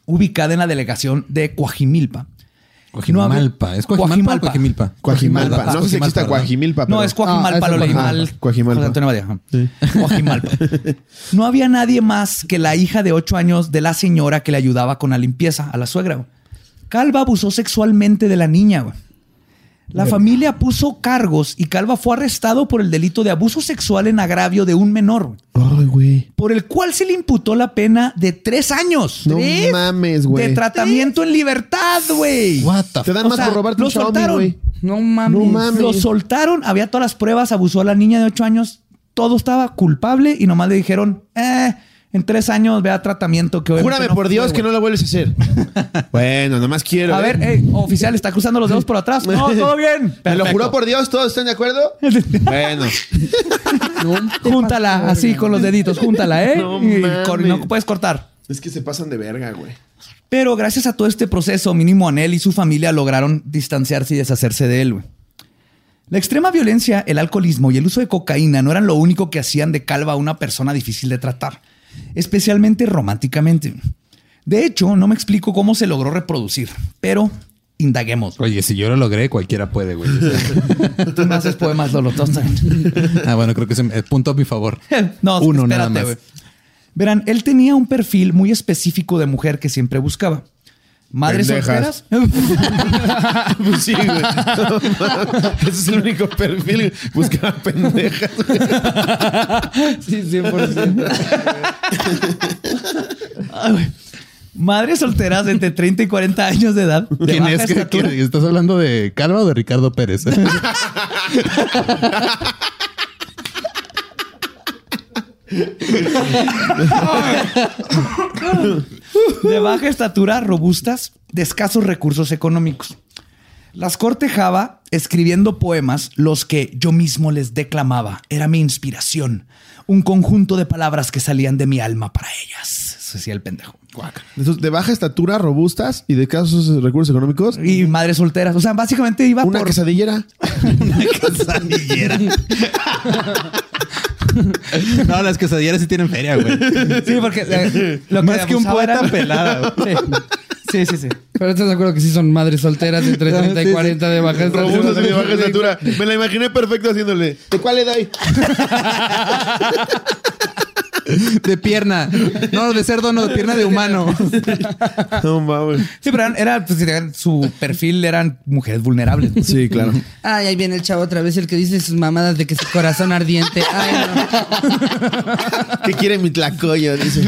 ubicada en la delegación de Coajimilpa. Coajimalpa. ¿Es Coajimalpa o Coajimilpa? Coajimalpa. No sé si existe. Coajimalpa. No, es Coajimalpa, lo es leí Coajimalpa. mal. Coajimalpa. Antonio. Coajimalpa. No había nadie más que la hija de ocho años de la señora que le ayudaba con la limpieza a la suegra. güey. Calva abusó sexualmente de la niña. La familia puso cargos y Calva fue arrestado por el delito de abuso sexual en agravio de un menor, Ay, güey. por el cual se le imputó la pena de tres años. No ¿Tres? mames, güey. De tratamiento en libertad, güey. What the Te dan O más sea, por robarte lo un Xiaomi, soltaron. güey. No mames. No mames. Lo soltaron, había todas las pruebas, abusó a la niña de 8 años, todo estaba culpable y nomás le dijeron, eh, en tres años vea tratamiento que Júrame por Dios fue, que no lo vuelves a hacer. bueno, nomás quiero. A ¿eh? ver, eh, oficial, está cruzando los dedos por atrás. No, todo bien. ¿Me lo juró por Dios? ¿Todos están de acuerdo? bueno. Júntala así con los deditos, júntala, ¿eh? No y no puedes cortar. Es que se pasan de verga, güey. Pero gracias a todo este proceso, mínimo Anel y su familia lograron distanciarse y deshacerse de él. güey. La extrema violencia, el alcoholismo y el uso de cocaína no eran lo único que hacían de Calva una persona difícil de tratar, especialmente románticamente. De hecho, no me explico cómo se logró reproducir, pero indaguemos. Oye, si yo lo logré, cualquiera puede, güey. Tú no haces poemas, Lolo. todos también. ah, bueno, creo que es eh, punto a mi favor. no, Uno espérate, nada más. Verán, él tenía un perfil muy específico de mujer que siempre buscaba. Madres Pendejas. solteras. Pues sí, güey. Ese es el único perfil. Buscaba pendejas. Sí, 100%. Ay, güey. Madres solteras de entre 30 y 40 años de edad. de ¿Quién es? ¿Qué- estatura. qué- ¿Estás hablando de Calva o de Ricardo Pérez? De baja estatura, robustas, de escasos recursos económicos. Las cortejaba escribiendo poemas, los que yo mismo les declamaba. Era mi inspiración. Un conjunto de palabras que salían de mi alma para ellas. Eso decía el pendejo. De baja estatura, robustas y de casos recursos económicos. Y madres solteras. O sea, básicamente iba Una por... quesadillera. Una quesadillera. no, las quesadilleras sí tienen feria, güey. Sí, porque eh, lo Más que un poeta era- pelada, Sí, sí, sí. sí. Pero estás de acuerdo que sí son madres solteras entre 30 y Sí, sí. 40 de baja estatura. Robustas y de baja estatura. Me la imaginé perfecto haciéndole. ¿De cuál le doy? De pierna. No, de cerdo, no, de pierna de humano. No mames. Sí, pero era, pues, su perfil eran mujeres vulnerables. Sí, claro. Ay, ahí viene el chavo otra vez, el que dice sus mamadas de que su corazón ardiente. Ay, no. ¿Qué quiere mi tlacoyo? Dice.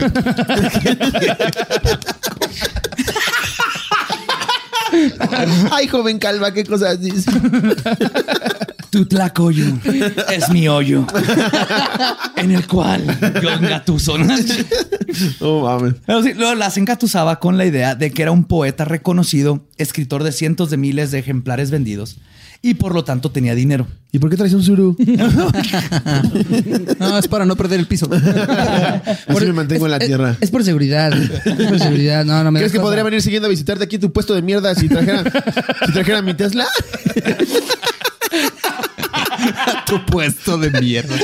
Ay, joven calva, qué cosas dice. Tu tlacoyo es mi hoyo en el cual yo engatuso. ¿no? No mames. Pero sí, luego las engatusaba con la idea de que era un poeta reconocido, escritor de cientos de miles de ejemplares vendidos y por lo tanto tenía dinero. ¿Y por qué traes un suru? No, es para no perder el piso. Así me mantengo en la Es- tierra. Es, por seguridad. Es por seguridad. No, no me ¿Crees das que podría venir siguiendo a visitarte aquí tu puesto de mierda si trajera, si trajera mi Tesla? tu puesto de mierda.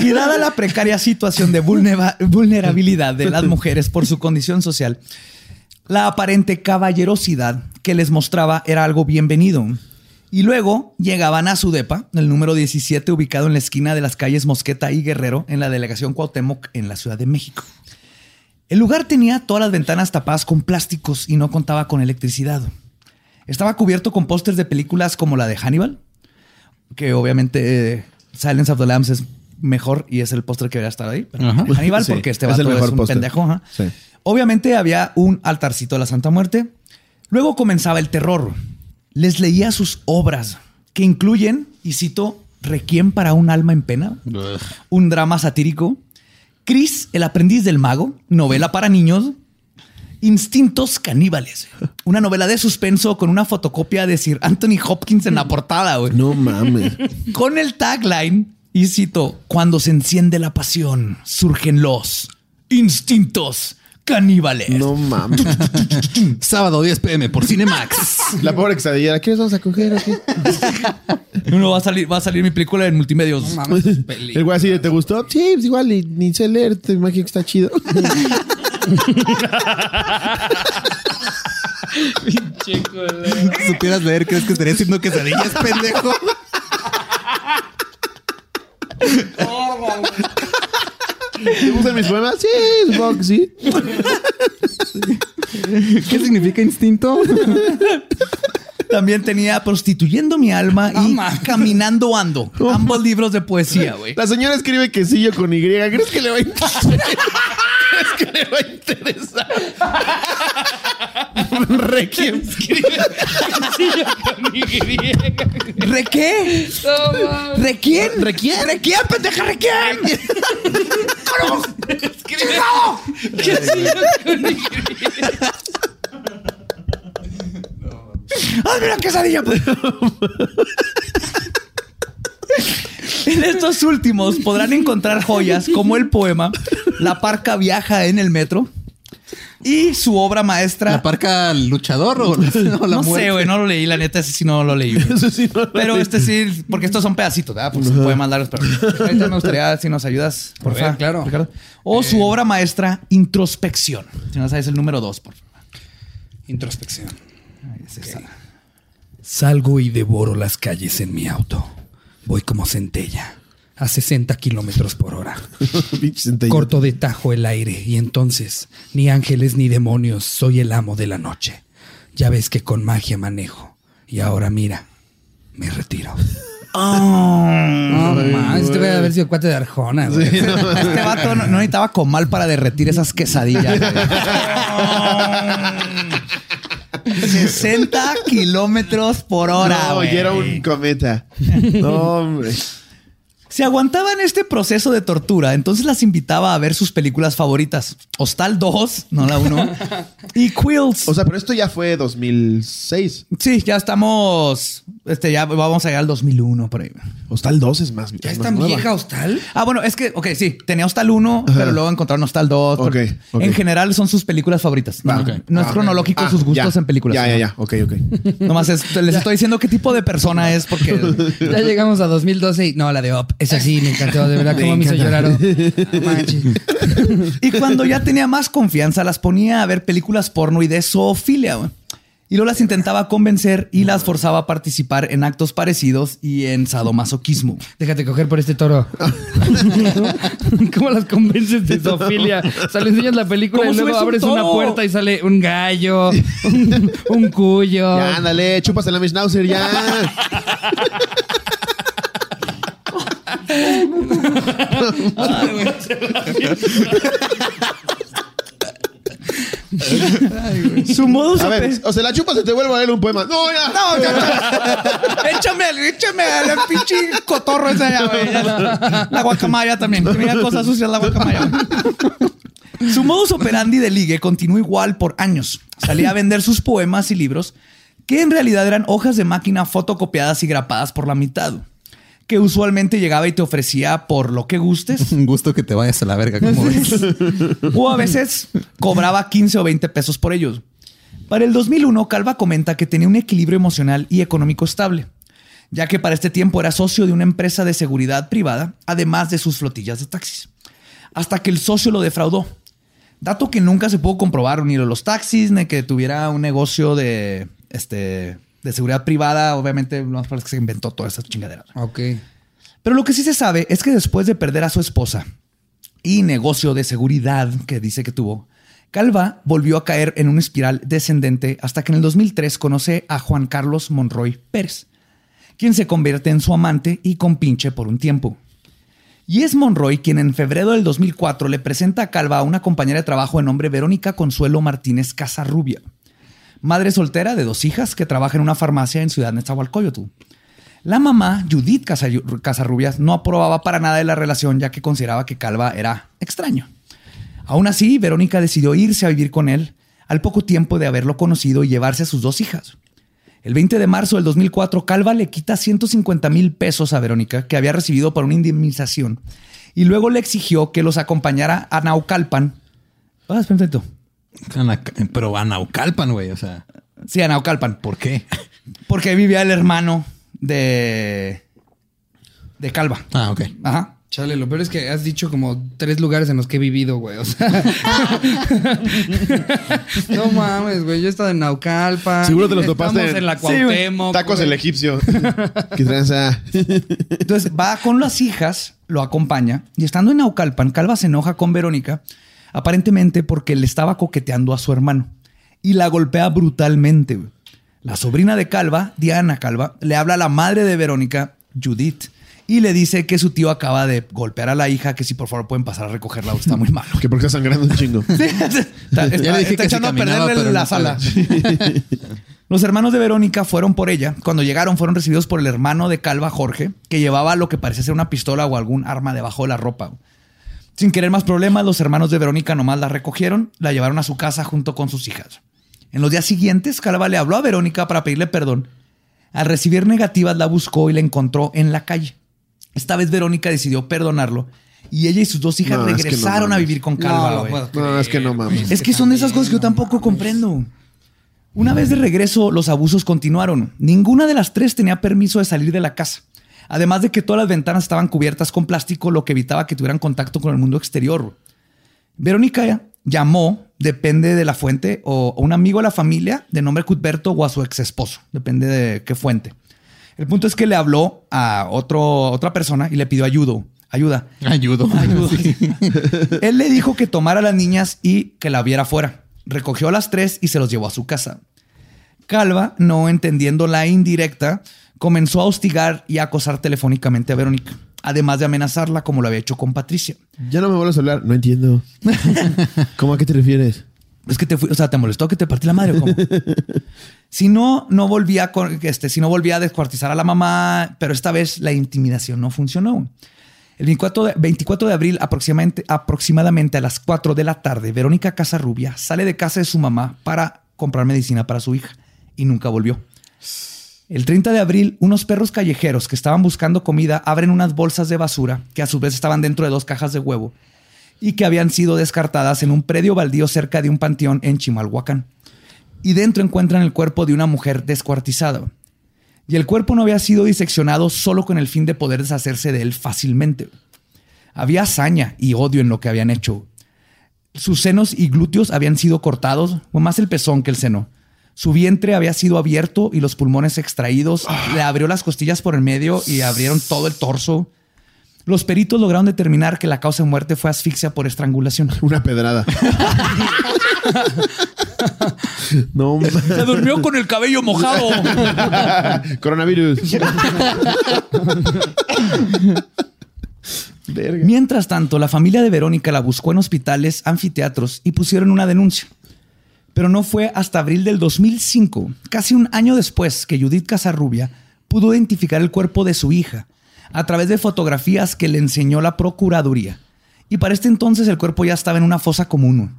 Y dada la precaria situación de vulnera- vulnerabilidad de las mujeres por su condición social, la aparente caballerosidad que les mostraba era algo bienvenido. Y luego llegaban a su depa, el número 17, ubicado en la esquina de las calles Mosqueta y Guerrero, en la delegación Cuauhtémoc, en la Ciudad de México. El lugar tenía todas las ventanas tapadas con plásticos y no contaba con electricidad. Estaba cubierto con pósters de películas como la de Hannibal, que obviamente eh, Silence of the Lambs es mejor y es el póster que debería estar ahí. Pero Ajá. Hannibal, Sí, porque este es vato el es, mejor un póster. pendejo. Sí. Obviamente había un altarcito de la Santa Muerte. Luego comenzaba el terror. Les leía sus obras, que incluyen, y cito, Requiem para un alma en pena, un drama satírico, Chris, el aprendiz del mago, novela para niños, Instintos caníbales, una novela de suspenso con una fotocopia de Sir Anthony Hopkins en la portada, güey. No mames. Con el tagline, y cito, cuando se enciende la pasión, surgen los instintos caníbales. No mames. Sábado 10 pm por Cinemax. La pobre quesadillera. ¿Quieres vamos a coger aquí? No va a salir, va a salir mi película en multimedios. No mames. El güey así de, ¿te gustó? Sí, pues igual ni, ni sé leer. Te imagino que está chido. Pinche culero. Si supieras leer, ¿crees que estaría haciendo quesadillas, pendejo? ¿Te gustan mis poemas? Sí, supongo que sí. ¿Qué significa instinto? También tenía Prostituyendo mi alma y. Caminando ando. Ambos libros de poesía, güey. La señora escribe quesillo con Y. ¿Crees que le va a interesar? ¿Crees que le va a interesar? Requiem. ¿Re qué? ¿Re quién? ¿Re quién? ¿Re quién, pendeja? ¿Re quién? ¡Hazme una quesadilla! pues! En estos últimos podrán encontrar joyas como el poema La parca viaja en el metro y su obra maestra. ¿La parca luchador o, la no sé, muerte? güey, no lo leí, la neta, ese sí no lo leí. güey. Eso sí, no lo Pero leí. este sí, porque estos son pedacitos, ¿verdad? Porque son poemas largos, pero ahorita me gustaría si nos ayudas, por favor. claro. Ricardo. O su obra maestra, Introspección. Si no sabes el número dos, por favor. Introspección. Es. Salgo y devoro las calles en mi auto. Voy como centella, a 60 kilómetros por hora. Corto de tajo el aire y entonces, ni ángeles ni demonios, soy el amo de la noche. Ya ves que con magia manejo. Y ahora mira, me retiro. No, más, este debe haber sido cuate de Arjona. Este vato no, no necesitaba comal para derretir esas quesadillas. güey. 60 kilómetros por hora. No, y era un cometa. No, hombre. Si aguantaban este proceso de tortura, entonces las invitaba a ver sus películas favoritas. Hostal 2, no la 1. y Quills. O sea, pero esto ya fue 2006. sí, ya estamos. Este, ya vamos a llegar al 2001 por ahí. Hostal 2 es más. ¿Ya es tan nueva. vieja Hostal? Ah, bueno, es que, ok, sí, tenía Hostal 1, pero luego encontraron Hostal 2. Ok, porque ok. En general son sus películas favoritas. No, no es Ah, cronológico Ah, sus gustos ya. en películas. Ya, ya, ya. Ok, ok. Nomás es- les estoy diciendo qué tipo de persona es porque. Ya llegamos a 2012 y no, la de Up. Esa sí me encantó, de verdad, Me cómo me hizo encanta. llorar. Y cuando ya tenía más confianza, las ponía a ver películas porno y de zoofilia. güey. Y luego las intentaba convencer y las forzaba a participar en actos parecidos y en sadomasoquismo. Déjate coger por este toro. ¿Cómo las convences de zoofilia? O sea, le enseñas la película ¿Cómo y luego un abres una puerta y sale un gallo, un, un cuyo. Ya, ándale, chúpasela, mi schnauzer, ya. Su modo A ver, o se la chupas o te vuelvo a leer un poema. No, ya. No, ya, ya. échame, al- échame al pinche cotorro ese allá, güey. Ya. La guacamaya también. Que venga cosas sucias la guacamaya. güey. Su modus operandi de ligue continuó igual por años. Salía a vender sus poemas y libros, que en realidad eran hojas de máquina fotocopiadas y grapadas por la mitad. Que usualmente llegaba y te ofrecía por lo que gustes. Un gusto que te vayas a la verga, como ves. O a veces cobraba 15 o 20 pesos por ellos. Para el 2001, Calva comenta que tenía un equilibrio emocional y económico estable, ya que para este tiempo era socio de una empresa de seguridad privada, además de sus flotillas de taxis. Hasta que el socio lo defraudó. Dato que nunca se pudo comprobar ni de los taxis, ni que tuviera un negocio de, este, de seguridad privada. Obviamente, no es para que se inventó toda esa chingadera. Ok. Pero lo que sí se sabe es que después de perder a su esposa y negocio de seguridad que dice que tuvo, Calva volvió a caer en una espiral descendente hasta que en el 2003 conoce a Juan Carlos Monroy Pérez, quien se convierte en su amante y compinche por un tiempo. Y es Monroy quien en febrero del 2004 le presenta a Calva a una compañera de trabajo de nombre Verónica Consuelo Martínez Casarrubia, madre soltera de dos hijas que trabaja en una farmacia en Ciudad Nezahualcóyotl. La mamá, Judith Casarrubias, no aprobaba para nada de la relación ya que consideraba que Calva era extraño. Aún así, Verónica decidió irse a vivir con él al poco tiempo de haberlo conocido y llevarse a sus dos hijas. El 20 de marzo del 2004, Calva le quita 150 mil pesos a Verónica, que había recibido por una indemnización, y luego le exigió que los acompañara a Naucalpan. Ah, Ana- Pero a Naucalpan, güey. O sea, Sí, a Naucalpan. ¿por qué? Porque ahí vivía el hermano de. de Calva. Ah, ok. Ajá. Chale, lo peor es que has dicho como tres lugares en los que he vivido, güey. O sea. no mames, güey. Yo he estado en Naucalpan. Seguro te los topaste Estamos en- la Sí. Cuauhtémoc. Tacos güey. el egipcio. ¿Qué tranza? Entonces va con las hijas, lo acompaña, y estando en Naucalpan, Calva se enoja con Verónica, aparentemente porque le estaba coqueteando a su hermano y la golpea brutalmente. La sobrina de Calva, Diana Calva, le habla a la madre de Verónica, Judith, y le dice que su tío acaba de golpear a la hija, que si por favor pueden pasar a recogerla, está muy malo. Que porque está sangrando un chingo. Sí, está, está- Ya le dije está que si echando a perderle la no sala. Los hermanos de Verónica fueron por ella. Cuando llegaron, fueron recibidos por el hermano de Calva, Jorge, que llevaba lo que parecía ser una pistola o algún arma debajo de la ropa. Sin querer más problemas, los hermanos de Verónica nomás la recogieron, la llevaron a su casa junto con sus hijas. En los días siguientes, Calva le habló a Verónica para pedirle perdón. Al recibir negativas, la buscó y la encontró en la calle. Esta vez Verónica decidió perdonarlo y ella y sus dos hijas No, es que no regresaron a vivir con Calva. No, es que no mames. Es que son de esas cosas que yo tampoco comprendo. Una vez de regreso, los abusos continuaron. Ninguna de las tres tenía permiso de salir de la casa. Además de que todas las ventanas estaban cubiertas con plástico, lo que evitaba que tuvieran contacto con el mundo exterior. Verónica llamó, depende de la fuente, o a un amigo de la familia de nombre Cuthberto o a su ex esposo, depende de qué fuente. El punto es que le habló a otro, otra persona y le pidió ayuda. Ayuda. Ayudo. Ayuda. Él le dijo que tomara a las niñas y que la viera fuera. Recogió a las tres y se los llevó a su casa. Calva, no entendiendo la indirecta, comenzó a hostigar y a acosar telefónicamente a Verónica, además de amenazarla como lo había hecho con Patricia. Ya no me vuelvas a hablar. No entiendo. ¿Cómo a qué te refieres? Es que te fui, o sea, te molestó que te partí la madre o cómo? si no, no volvía con, este, si no volvía a descuartizar a la mamá, pero esta vez la intimidación no funcionó. El 24 de, 24 de abril, aproximadamente, aproximadamente a las 4 de la tarde, Verónica Casarrubia sale de casa de su mamá para comprar medicina para su hija y nunca volvió. El 30 de abril, unos perros callejeros que estaban buscando comida abren unas bolsas de basura que a su vez estaban dentro de dos cajas de huevo y que habían sido descartadas en un predio baldío cerca de un panteón en Chimalhuacán. Y dentro encuentran el cuerpo de una mujer descuartizada. Y el cuerpo no había sido diseccionado solo con el fin de poder deshacerse de él fácilmente. Había hazaña y odio en lo que habían hecho. Sus senos y glúteos habían sido cortados, o más el pezón que el seno. Su vientre había sido abierto y los pulmones extraídos. Le abrió las costillas por el medio y abrieron todo el torso. Los peritos lograron determinar que la causa de muerte fue asfixia por estrangulación. Una pedrada. no. Se durmió con el cabello mojado. Coronavirus. Verga. Mientras tanto, la familia de Verónica la buscó en hospitales, anfiteatros y pusieron una denuncia. Pero no fue hasta abril del 2005, casi un año después, que Judith Casarrubia pudo identificar el cuerpo de su hija a través de fotografías que le enseñó la Procuraduría. Y para este entonces el cuerpo ya estaba en una fosa común.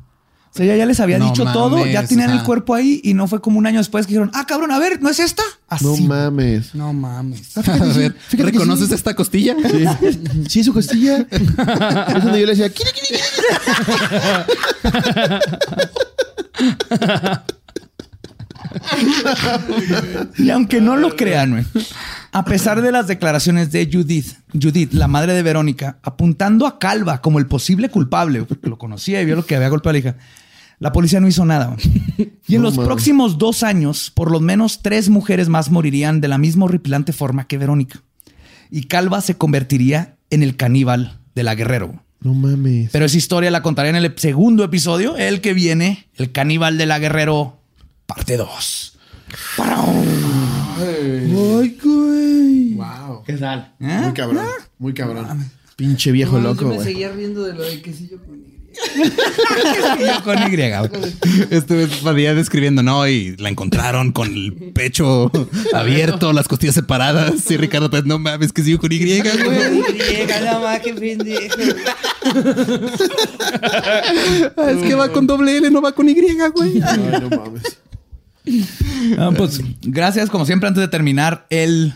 O sea, ella ya les había No dicho todo, ya tenían o sea. el cuerpo ahí y no fue como un año después que dijeron, ah, cabrón, a ver, ¿no es esta? Así. No mames. No mames. A ver, ¿reconoces esta costilla? Sí, sí su costilla. Es donde yo le decía. Y aunque no lo crean, güey, a pesar de las declaraciones de Judith, Judith, la madre de Verónica, apuntando a Calva como el posible culpable, porque lo conocía y vio lo que había golpeado a la hija, la policía no hizo nada. Y en No los próximos dos años, por lo menos tres mujeres más morirían de la misma horripilante forma que Verónica. Y Calva se convertiría en el caníbal de la Guerrero. No mames. Pero esa historia la contaré en el segundo episodio, el que viene, el caníbal de la Guerrero, parte 2. Ay, güey. Wow. ¿Qué tal? Muy cabrón. Muy cabrón. Pinche viejo No, loco, Yo me güey. seguía riendo de lo de quesillo con. Yo con Y. Este Padilla describiendo, ¿no? Y la encontraron con el pecho abierto, las costillas separadas. Y Ricardo, pues no mames, que sigo con Y, güey. no más, qué pendejo. Ah, Es que va con doble L, no va con Y, güey. Ay, no mames. Ah, pues gracias, como siempre, antes de terminar el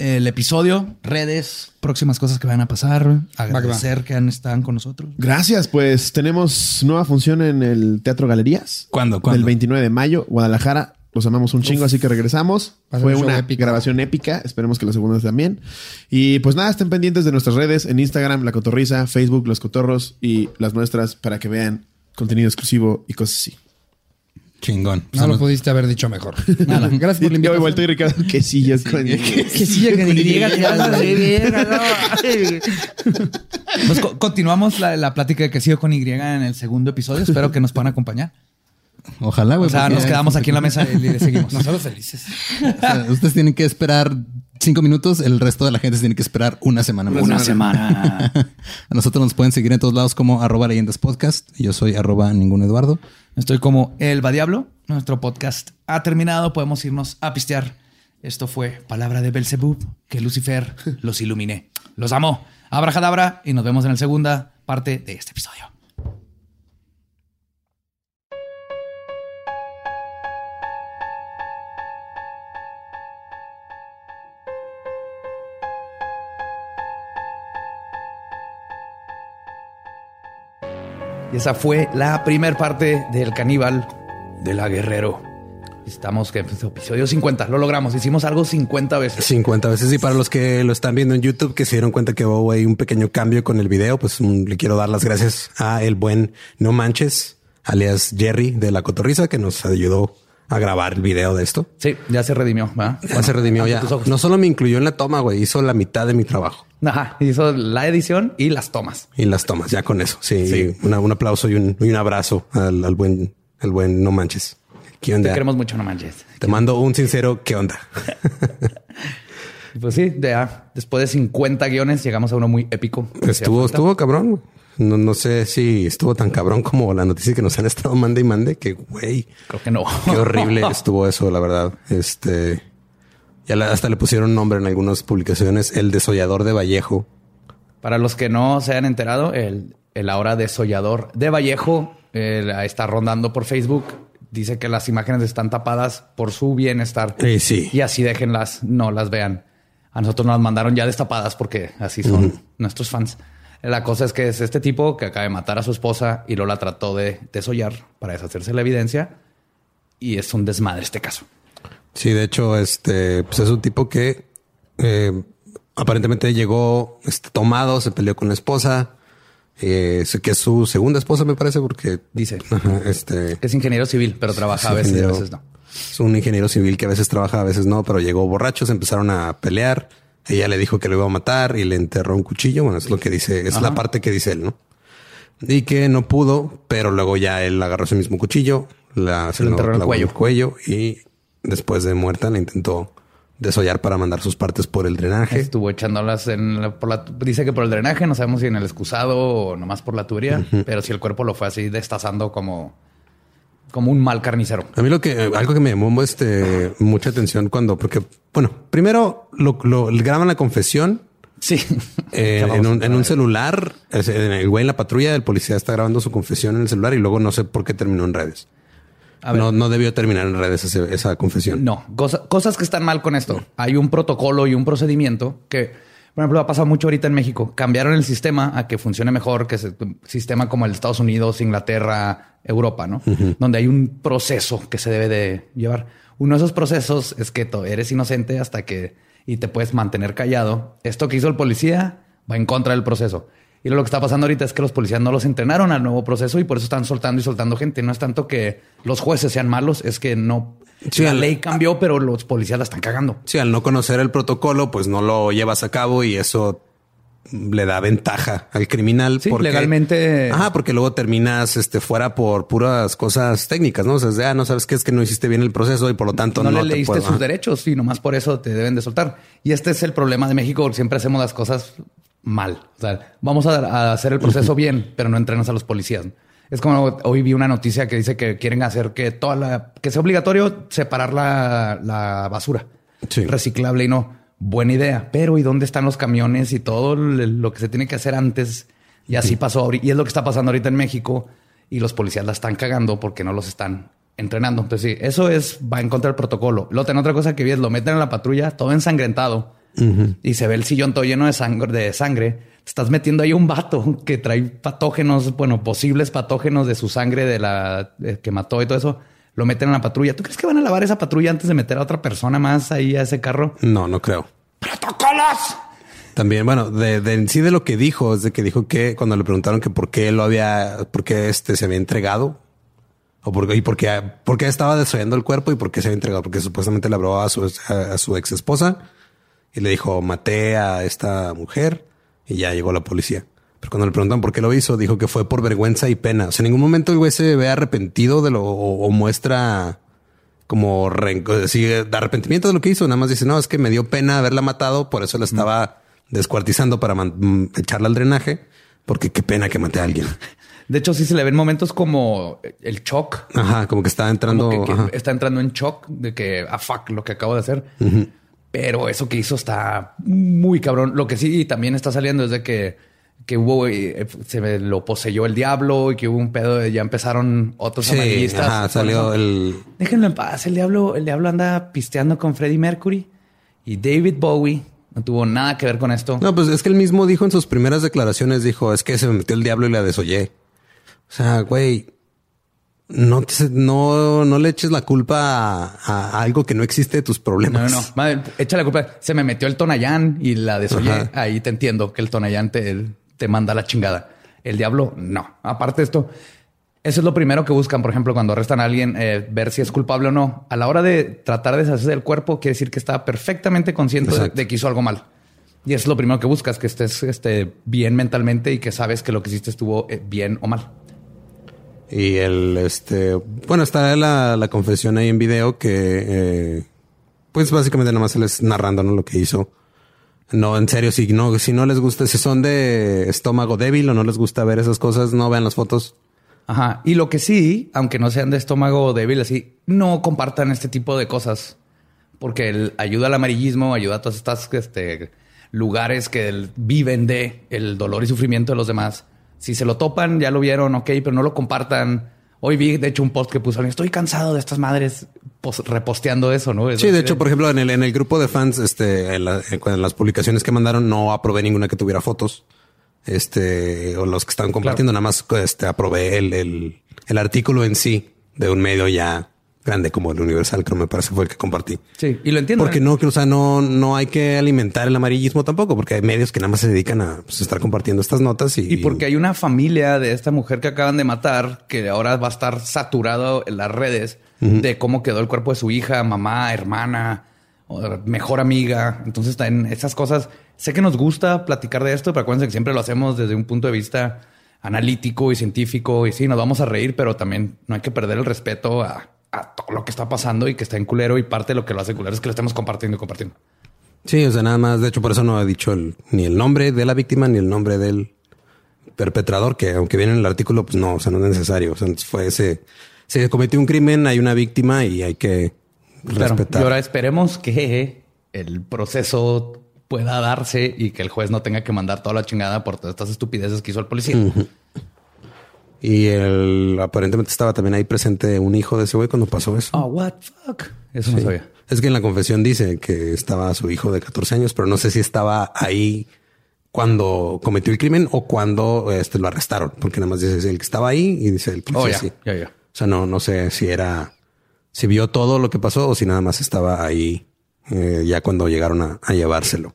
el episodio, redes, próximas cosas que van a pasar. Agradecer que han estado con nosotros. Gracias, pues tenemos nueva función en el Teatro Galerías. ¿Cuándo? ¿Cuándo? El 29 de mayo, Guadalajara. Los amamos un chingo, así que regresamos. Fue un una épico. grabación épica. Esperemos que la segunda también. Y pues nada, estén pendientes de nuestras redes en Instagram, La Cotorriza, Facebook, Los Cotorros y las nuestras para que vean contenido exclusivo y cosas así. Chingón. No lo pudiste haber dicho mejor. Nada. Gracias por la Y yo he invitación. vuelto y Ricardo, que sí, con- Que sí, ya que ni diga, te vas a Pues co- continuamos la, la plática de que sigo con Y en el segundo episodio. Espero que nos puedan acompañar. Ojalá, güey. O sea, nos quedamos aquí en la mesa y le seguimos. Nosotros felices. o sea, ustedes tienen que esperar cinco minutos, el resto de la gente se tiene que esperar una semana más. Una semana. A nosotros nos pueden seguir en todos lados como arroba leyendas podcast. Yo soy arroba ningún Eduardo. Estoy como El Va Diablo. Nuestro podcast ha terminado. Podemos irnos a pistear. Esto fue Palabra de Belzebub. Que Lucifer los ilumine. Los amo. Abracadabra. Y nos vemos en la segunda parte de este episodio. Y esa fue la primera parte del caníbal de la guerrero. Estamos en episodio 50. Lo logramos. Hicimos algo 50 veces. 50 veces. Y para los que lo están viendo en YouTube, que se dieron cuenta que hubo ahí un pequeño cambio con el video, pues le quiero dar las gracias a el buen No Manches, alias Jerry de la Cotorriza, que nos ayudó a grabar el video de esto. Sí, ya se redimió. ¿verdad? Ya se redimió ya. No solo me incluyó en la toma, güey, hizo la mitad de mi trabajo Ajá, hizo la edición y las tomas. y las tomas. Ya con eso. Sí, Sí. una- un aplauso y un, y un abrazo al, al buen, al buen No Manches. ¿Qué Te onda? queremos mucho, no manches. Te mando un sincero ¿qué onda? Pues sí, ya después de 50 guiones llegamos a uno muy épico. Estuvo, estuvo cabrón. No, no sé si estuvo tan cabrón como la noticia que nos han estado mande y mande, que güey, Creo que no. qué horrible estuvo eso, la verdad. Este ya hasta le pusieron nombre en algunas publicaciones, el desollador de Vallejo. Para los que no se han enterado, el, el ahora desollador de Vallejo eh, está rondando por Facebook. Dice que las imágenes están tapadas por su bienestar. Eh, sí. Y así déjenlas, no las vean. A nosotros nos mandaron ya destapadas porque así son nuestros fans. La cosa es que es este tipo que acaba de matar a su esposa y lo la trató de desollar para deshacerse de la evidencia. Y es un desmadre este caso. Sí, de hecho, este pues es un tipo que eh, aparentemente llegó este, tomado, se peleó con la esposa, eh, que es su segunda esposa, me parece, porque Dice este es ingeniero civil, pero trabaja a veces no. Es un ingeniero civil que a veces trabaja, a veces no, pero llegó borracho, se empezaron a pelear. Ella le dijo que lo iba a matar y le enterró un cuchillo. Bueno, es lo que dice, es la parte que dice él, ¿no? Y que no pudo, pero luego ya él agarró ese mismo cuchillo, la, se lo enterró en el cuello. cuello y después de muerta le intentó desollar para mandar sus partes por el drenaje. Estuvo echándolas en la, por la, dice que por el drenaje, no sabemos si en el excusado o nomás por la tubería, pero si el cuerpo lo fue así destazando como, como un mal carnicero. A mí lo que algo que me llamó este mucha atención cuando, porque bueno, primero lo, lo graban la confesión Sí. Eh, en, un, en un celular, el güey en la patrulla del policía está grabando su confesión en el celular y luego no sé por qué terminó en redes. A ver. No, no debió terminar en redes ese- esa confesión. No, cosa- cosas que están mal con esto. Hay un protocolo y un procedimiento que, por ejemplo, ha pasado mucho ahorita en México. Cambiaron el sistema a que funcione mejor, que es un sistema como el Estados Unidos, Inglaterra, Europa, ¿no? Donde hay un proceso que se debe de llevar. Uno de esos procesos es que tú eres inocente hasta que y te puedes mantener callado. Esto que hizo el policía va en contra del proceso. Y lo que está pasando ahorita es que los policías no los entrenaron al nuevo proceso y por eso están soltando y soltando gente. No es tanto que los jueces sean malos, es que no. Sí, la al- ley cambió, pero los policías la están cagando. Sí, al no conocer el protocolo, pues no lo llevas a cabo y eso le da ventaja al criminal. Sí, legalmente- Ajá, porque luego terminas este, fuera por puras cosas técnicas, ¿no? O sea, es de, ah, no sabes qué es que no hiciste bien el proceso y por lo tanto no, no, le te leíste puedo- sus ajá. derechos y nomás por eso te deben de soltar. Y este es el problema de México, porque siempre hacemos las cosas mal. O sea, vamos a, a hacer el proceso bien, pero no entrenas a los policías. Es como hoy vi una noticia que dice que quieren hacer que toda la, que sea obligatorio separar la, la basura Sí. reciclable y no. Buena idea, pero ¿y dónde están los camiones y todo lo que se tiene que hacer antes? Y así pasó ahorita. Y es lo que está pasando ahorita en México y los policías la están cagando porque no los están entrenando. Entonces, sí, eso es, va en contra del protocolo. Ten otra cosa que vi es lo meten en la patrulla todo ensangrentado y se ve el sillón todo lleno de sangre, de sangre, te estás metiendo ahí un vato que trae patógenos, bueno, posibles patógenos de su sangre de la eh, que mató y todo eso. Lo meten en la patrulla. ¿Tú crees que van a lavar esa patrulla antes de meter a otra persona más ahí a ese carro? No, no creo. ¡Protocolos! También, bueno, de, de en sí de lo que dijo, es de que dijo que cuando le preguntaron que por qué lo había, por qué este se había entregado, o por, y por qué, por qué estaba desollando el cuerpo y por qué se había entregado, porque supuestamente le habló a su, a, a su ex esposa y le dijo, maté a esta mujer y ya llegó la policía. Pero cuando le preguntan por qué lo hizo, dijo que fue por vergüenza y pena. O sea, en ningún momento el güey se ve arrepentido de lo o, o muestra como rencor, sí, de arrepentimiento de lo que hizo. Nada más dice, no, es que me dio pena haberla matado, por eso la estaba descuartizando para mm, echarla al drenaje, porque qué pena que maté a alguien. De hecho, sí se le ven momentos como el shock. Ajá, como que estaba entrando. que, que está entrando en shock de que, ah, fuck, lo que acabo de hacer. Pero eso que hizo está muy cabrón. Lo que sí también está saliendo es de que, que hubo, eh, se lo poseyó el diablo y que hubo un pedo de ya empezaron otros Sí, amarillistas. ajá, Por salió el. Déjenlo en paz. El diablo, el diablo anda pisteando con Freddie Mercury y David Bowie. No tuvo nada que ver con esto. No, pues es que él mismo dijo en sus primeras declaraciones, dijo, es que se me metió el diablo y la desollé. O sea, güey, no, te- no, no le eches la culpa a, a algo que no existe de tus problemas. no, no. Madre, échale la culpa. Se me metió el Tonayán y la desollé. Ajá. Ahí te entiendo que el Tonayán te, te manda la chingada. El diablo, no. Aparte de esto, eso es lo primero que buscan, por ejemplo, cuando arrestan a alguien, eh, ver si es culpable o no. A la hora de tratar de deshacerse del cuerpo, quiere decir que está perfectamente consciente de, de que hizo algo mal. Y eso es lo primero que buscas, que estés este, bien mentalmente y que sabes que lo que hiciste estuvo eh, bien o mal. Y el, este, bueno, está la, la confesión ahí en video que, eh, pues básicamente nada más él es narrando ¿no? lo que hizo. No, en serio, si no, si no les gusta, si son de estómago débil o no les gusta ver esas cosas, no vean las fotos. Ajá. Y lo que sí, aunque no sean de estómago débil así, no compartan este tipo de cosas. Porque el- ayuda al amarillismo, ayuda a todas estas este, lugares que viven de el dolor y sufrimiento de los demás. Si se lo topan, ya lo vieron, ok, pero no lo compartan. Hoy vi, de hecho, un post que puso estoy cansado de estas madres pos- reposteando eso, ¿no? Sí, de hecho, por ejemplo, en el, en el grupo de fans, este, en, la- en las publicaciones que mandaron, no aprobé ninguna que tuviera fotos. Este, o los que estaban compartiendo, nada más este, aprobé el, el, el artículo en sí de un medio ya grande como el Universal, creo me parece fue el que compartí. Sí, y lo entiendo. Porque ¿eh? no, que, o sea, no, no hay que alimentar el amarillismo tampoco, porque hay medios que nada más se dedican a pues, estar compartiendo estas notas y, Y porque hay una familia de esta mujer que acaban de matar que ahora va a estar saturado en las redes de cómo quedó el cuerpo de su hija, mamá, hermana, mejor amiga. Entonces, en esas cosas, sé que nos gusta platicar de esto, pero acuérdense que siempre lo hacemos desde un punto de vista analítico y científico. Y sí, nos vamos a reír, pero también no hay que perder el respeto a, a todo lo que está pasando y que está en culero. Y parte de lo que lo hace culero es que lo estemos compartiendo y compartiendo. Sí, o sea, nada más. De hecho, por eso no he dicho el- ni el nombre de la víctima ni el nombre del perpetrador, que aunque viene en el artículo, pues no, o sea, no es necesario. O sea, fue ese. Se cometió un crimen, hay una víctima y hay que Claro. respetar. Y ahora esperemos que el proceso pueda darse y que el juez no tenga que mandar toda la chingada por todas estas estupideces que hizo el policía. Y el aparentemente estaba también ahí presente un hijo de ese güey cuando pasó eso. Oh, what fuck. Eso no sabía. Es que en la confesión dice que estaba su hijo de 14 años, pero no sé si estaba ahí cuando cometió el crimen o cuando este, lo arrestaron, porque nada más dice el que estaba ahí y dice el Oh, policía ya, sí. ya, ya. O sea, no, no sé si era, si vio todo lo que pasó o si nada más estaba ahí eh, ya cuando llegaron a, a llevárselo.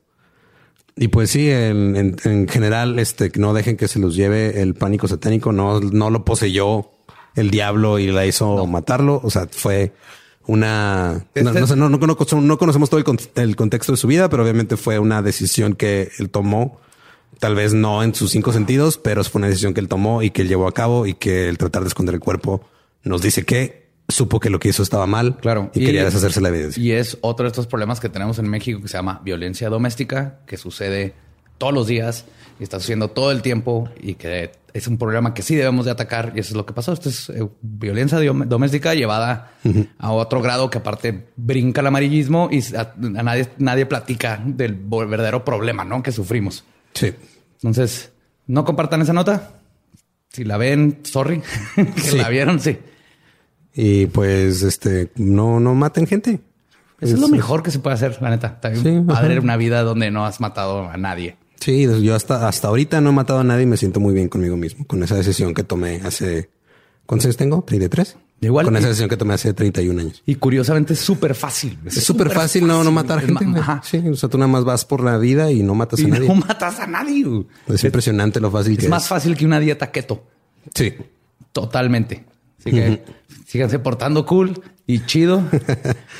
Y pues sí, en, en- en general, este, no dejen que se los lleve el pánico satánico, no, no lo poseyó el diablo y la hizo matarlo. O sea, fue una... No, Este- no no, no conocemos todo el, con- el contexto de su vida, pero obviamente fue una decisión que él tomó. Tal vez no en sus cinco sentidos, pero fue una decisión que él tomó y que él llevó a cabo y que el tratar de esconder el cuerpo nos dice que supo que lo que hizo estaba mal. Claro. Y, quería deshacerse de la evidencia. Y es otro de estos problemas que tenemos en México que se llama violencia doméstica, que sucede todos los días y está sucediendo todo el tiempo y que es un problema que sí debemos de atacar. Y eso es lo que pasó. Esto es eh, violencia doméstica llevada a otro grado que aparte brinca el amarillismo y a, a nadie, nadie platica del verdadero problema ¿no? que sufrimos. Sí. Entonces, no compartan esa nota. Si la ven, sorry. que Sí. la vieron, sí. Y pues, este, no, no maten gente. Eso es, lo mejor que se puede hacer, la neta. Sí, padre ajá. una vida donde no has matado a nadie. Sí, yo hasta, hasta ahorita no he matado a nadie y me siento muy bien conmigo mismo, con esa decisión que tomé hace... ¿Cuántos años tengo? ¿33? Igual. Con esa decisión que tomé hace 31 años. Y curiosamente es súper fácil. Es súper fácil no, no matar gente. ma-. Sí, o sea, tú nada más vas por la vida y no matas Y a nadie. no matas a nadie. Es impresionante lo fácil que Es más es. fácil que una dieta keto. Sí. Totalmente. Así que síganse portando cool y chido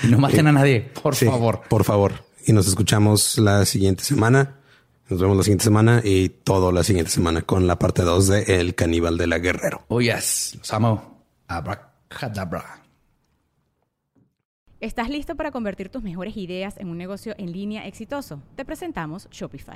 y no maten a nadie, por Sí, favor. Por favor. Y nos escuchamos la siguiente semana. Nos vemos la siguiente semana y todo la siguiente semana con la parte 2 de El caníbal de la Guerrero. Oh, yes. Los amo. Abracadabra. ¿Estás listo para convertir tus mejores ideas en un negocio en línea exitoso? Te presentamos Shopify.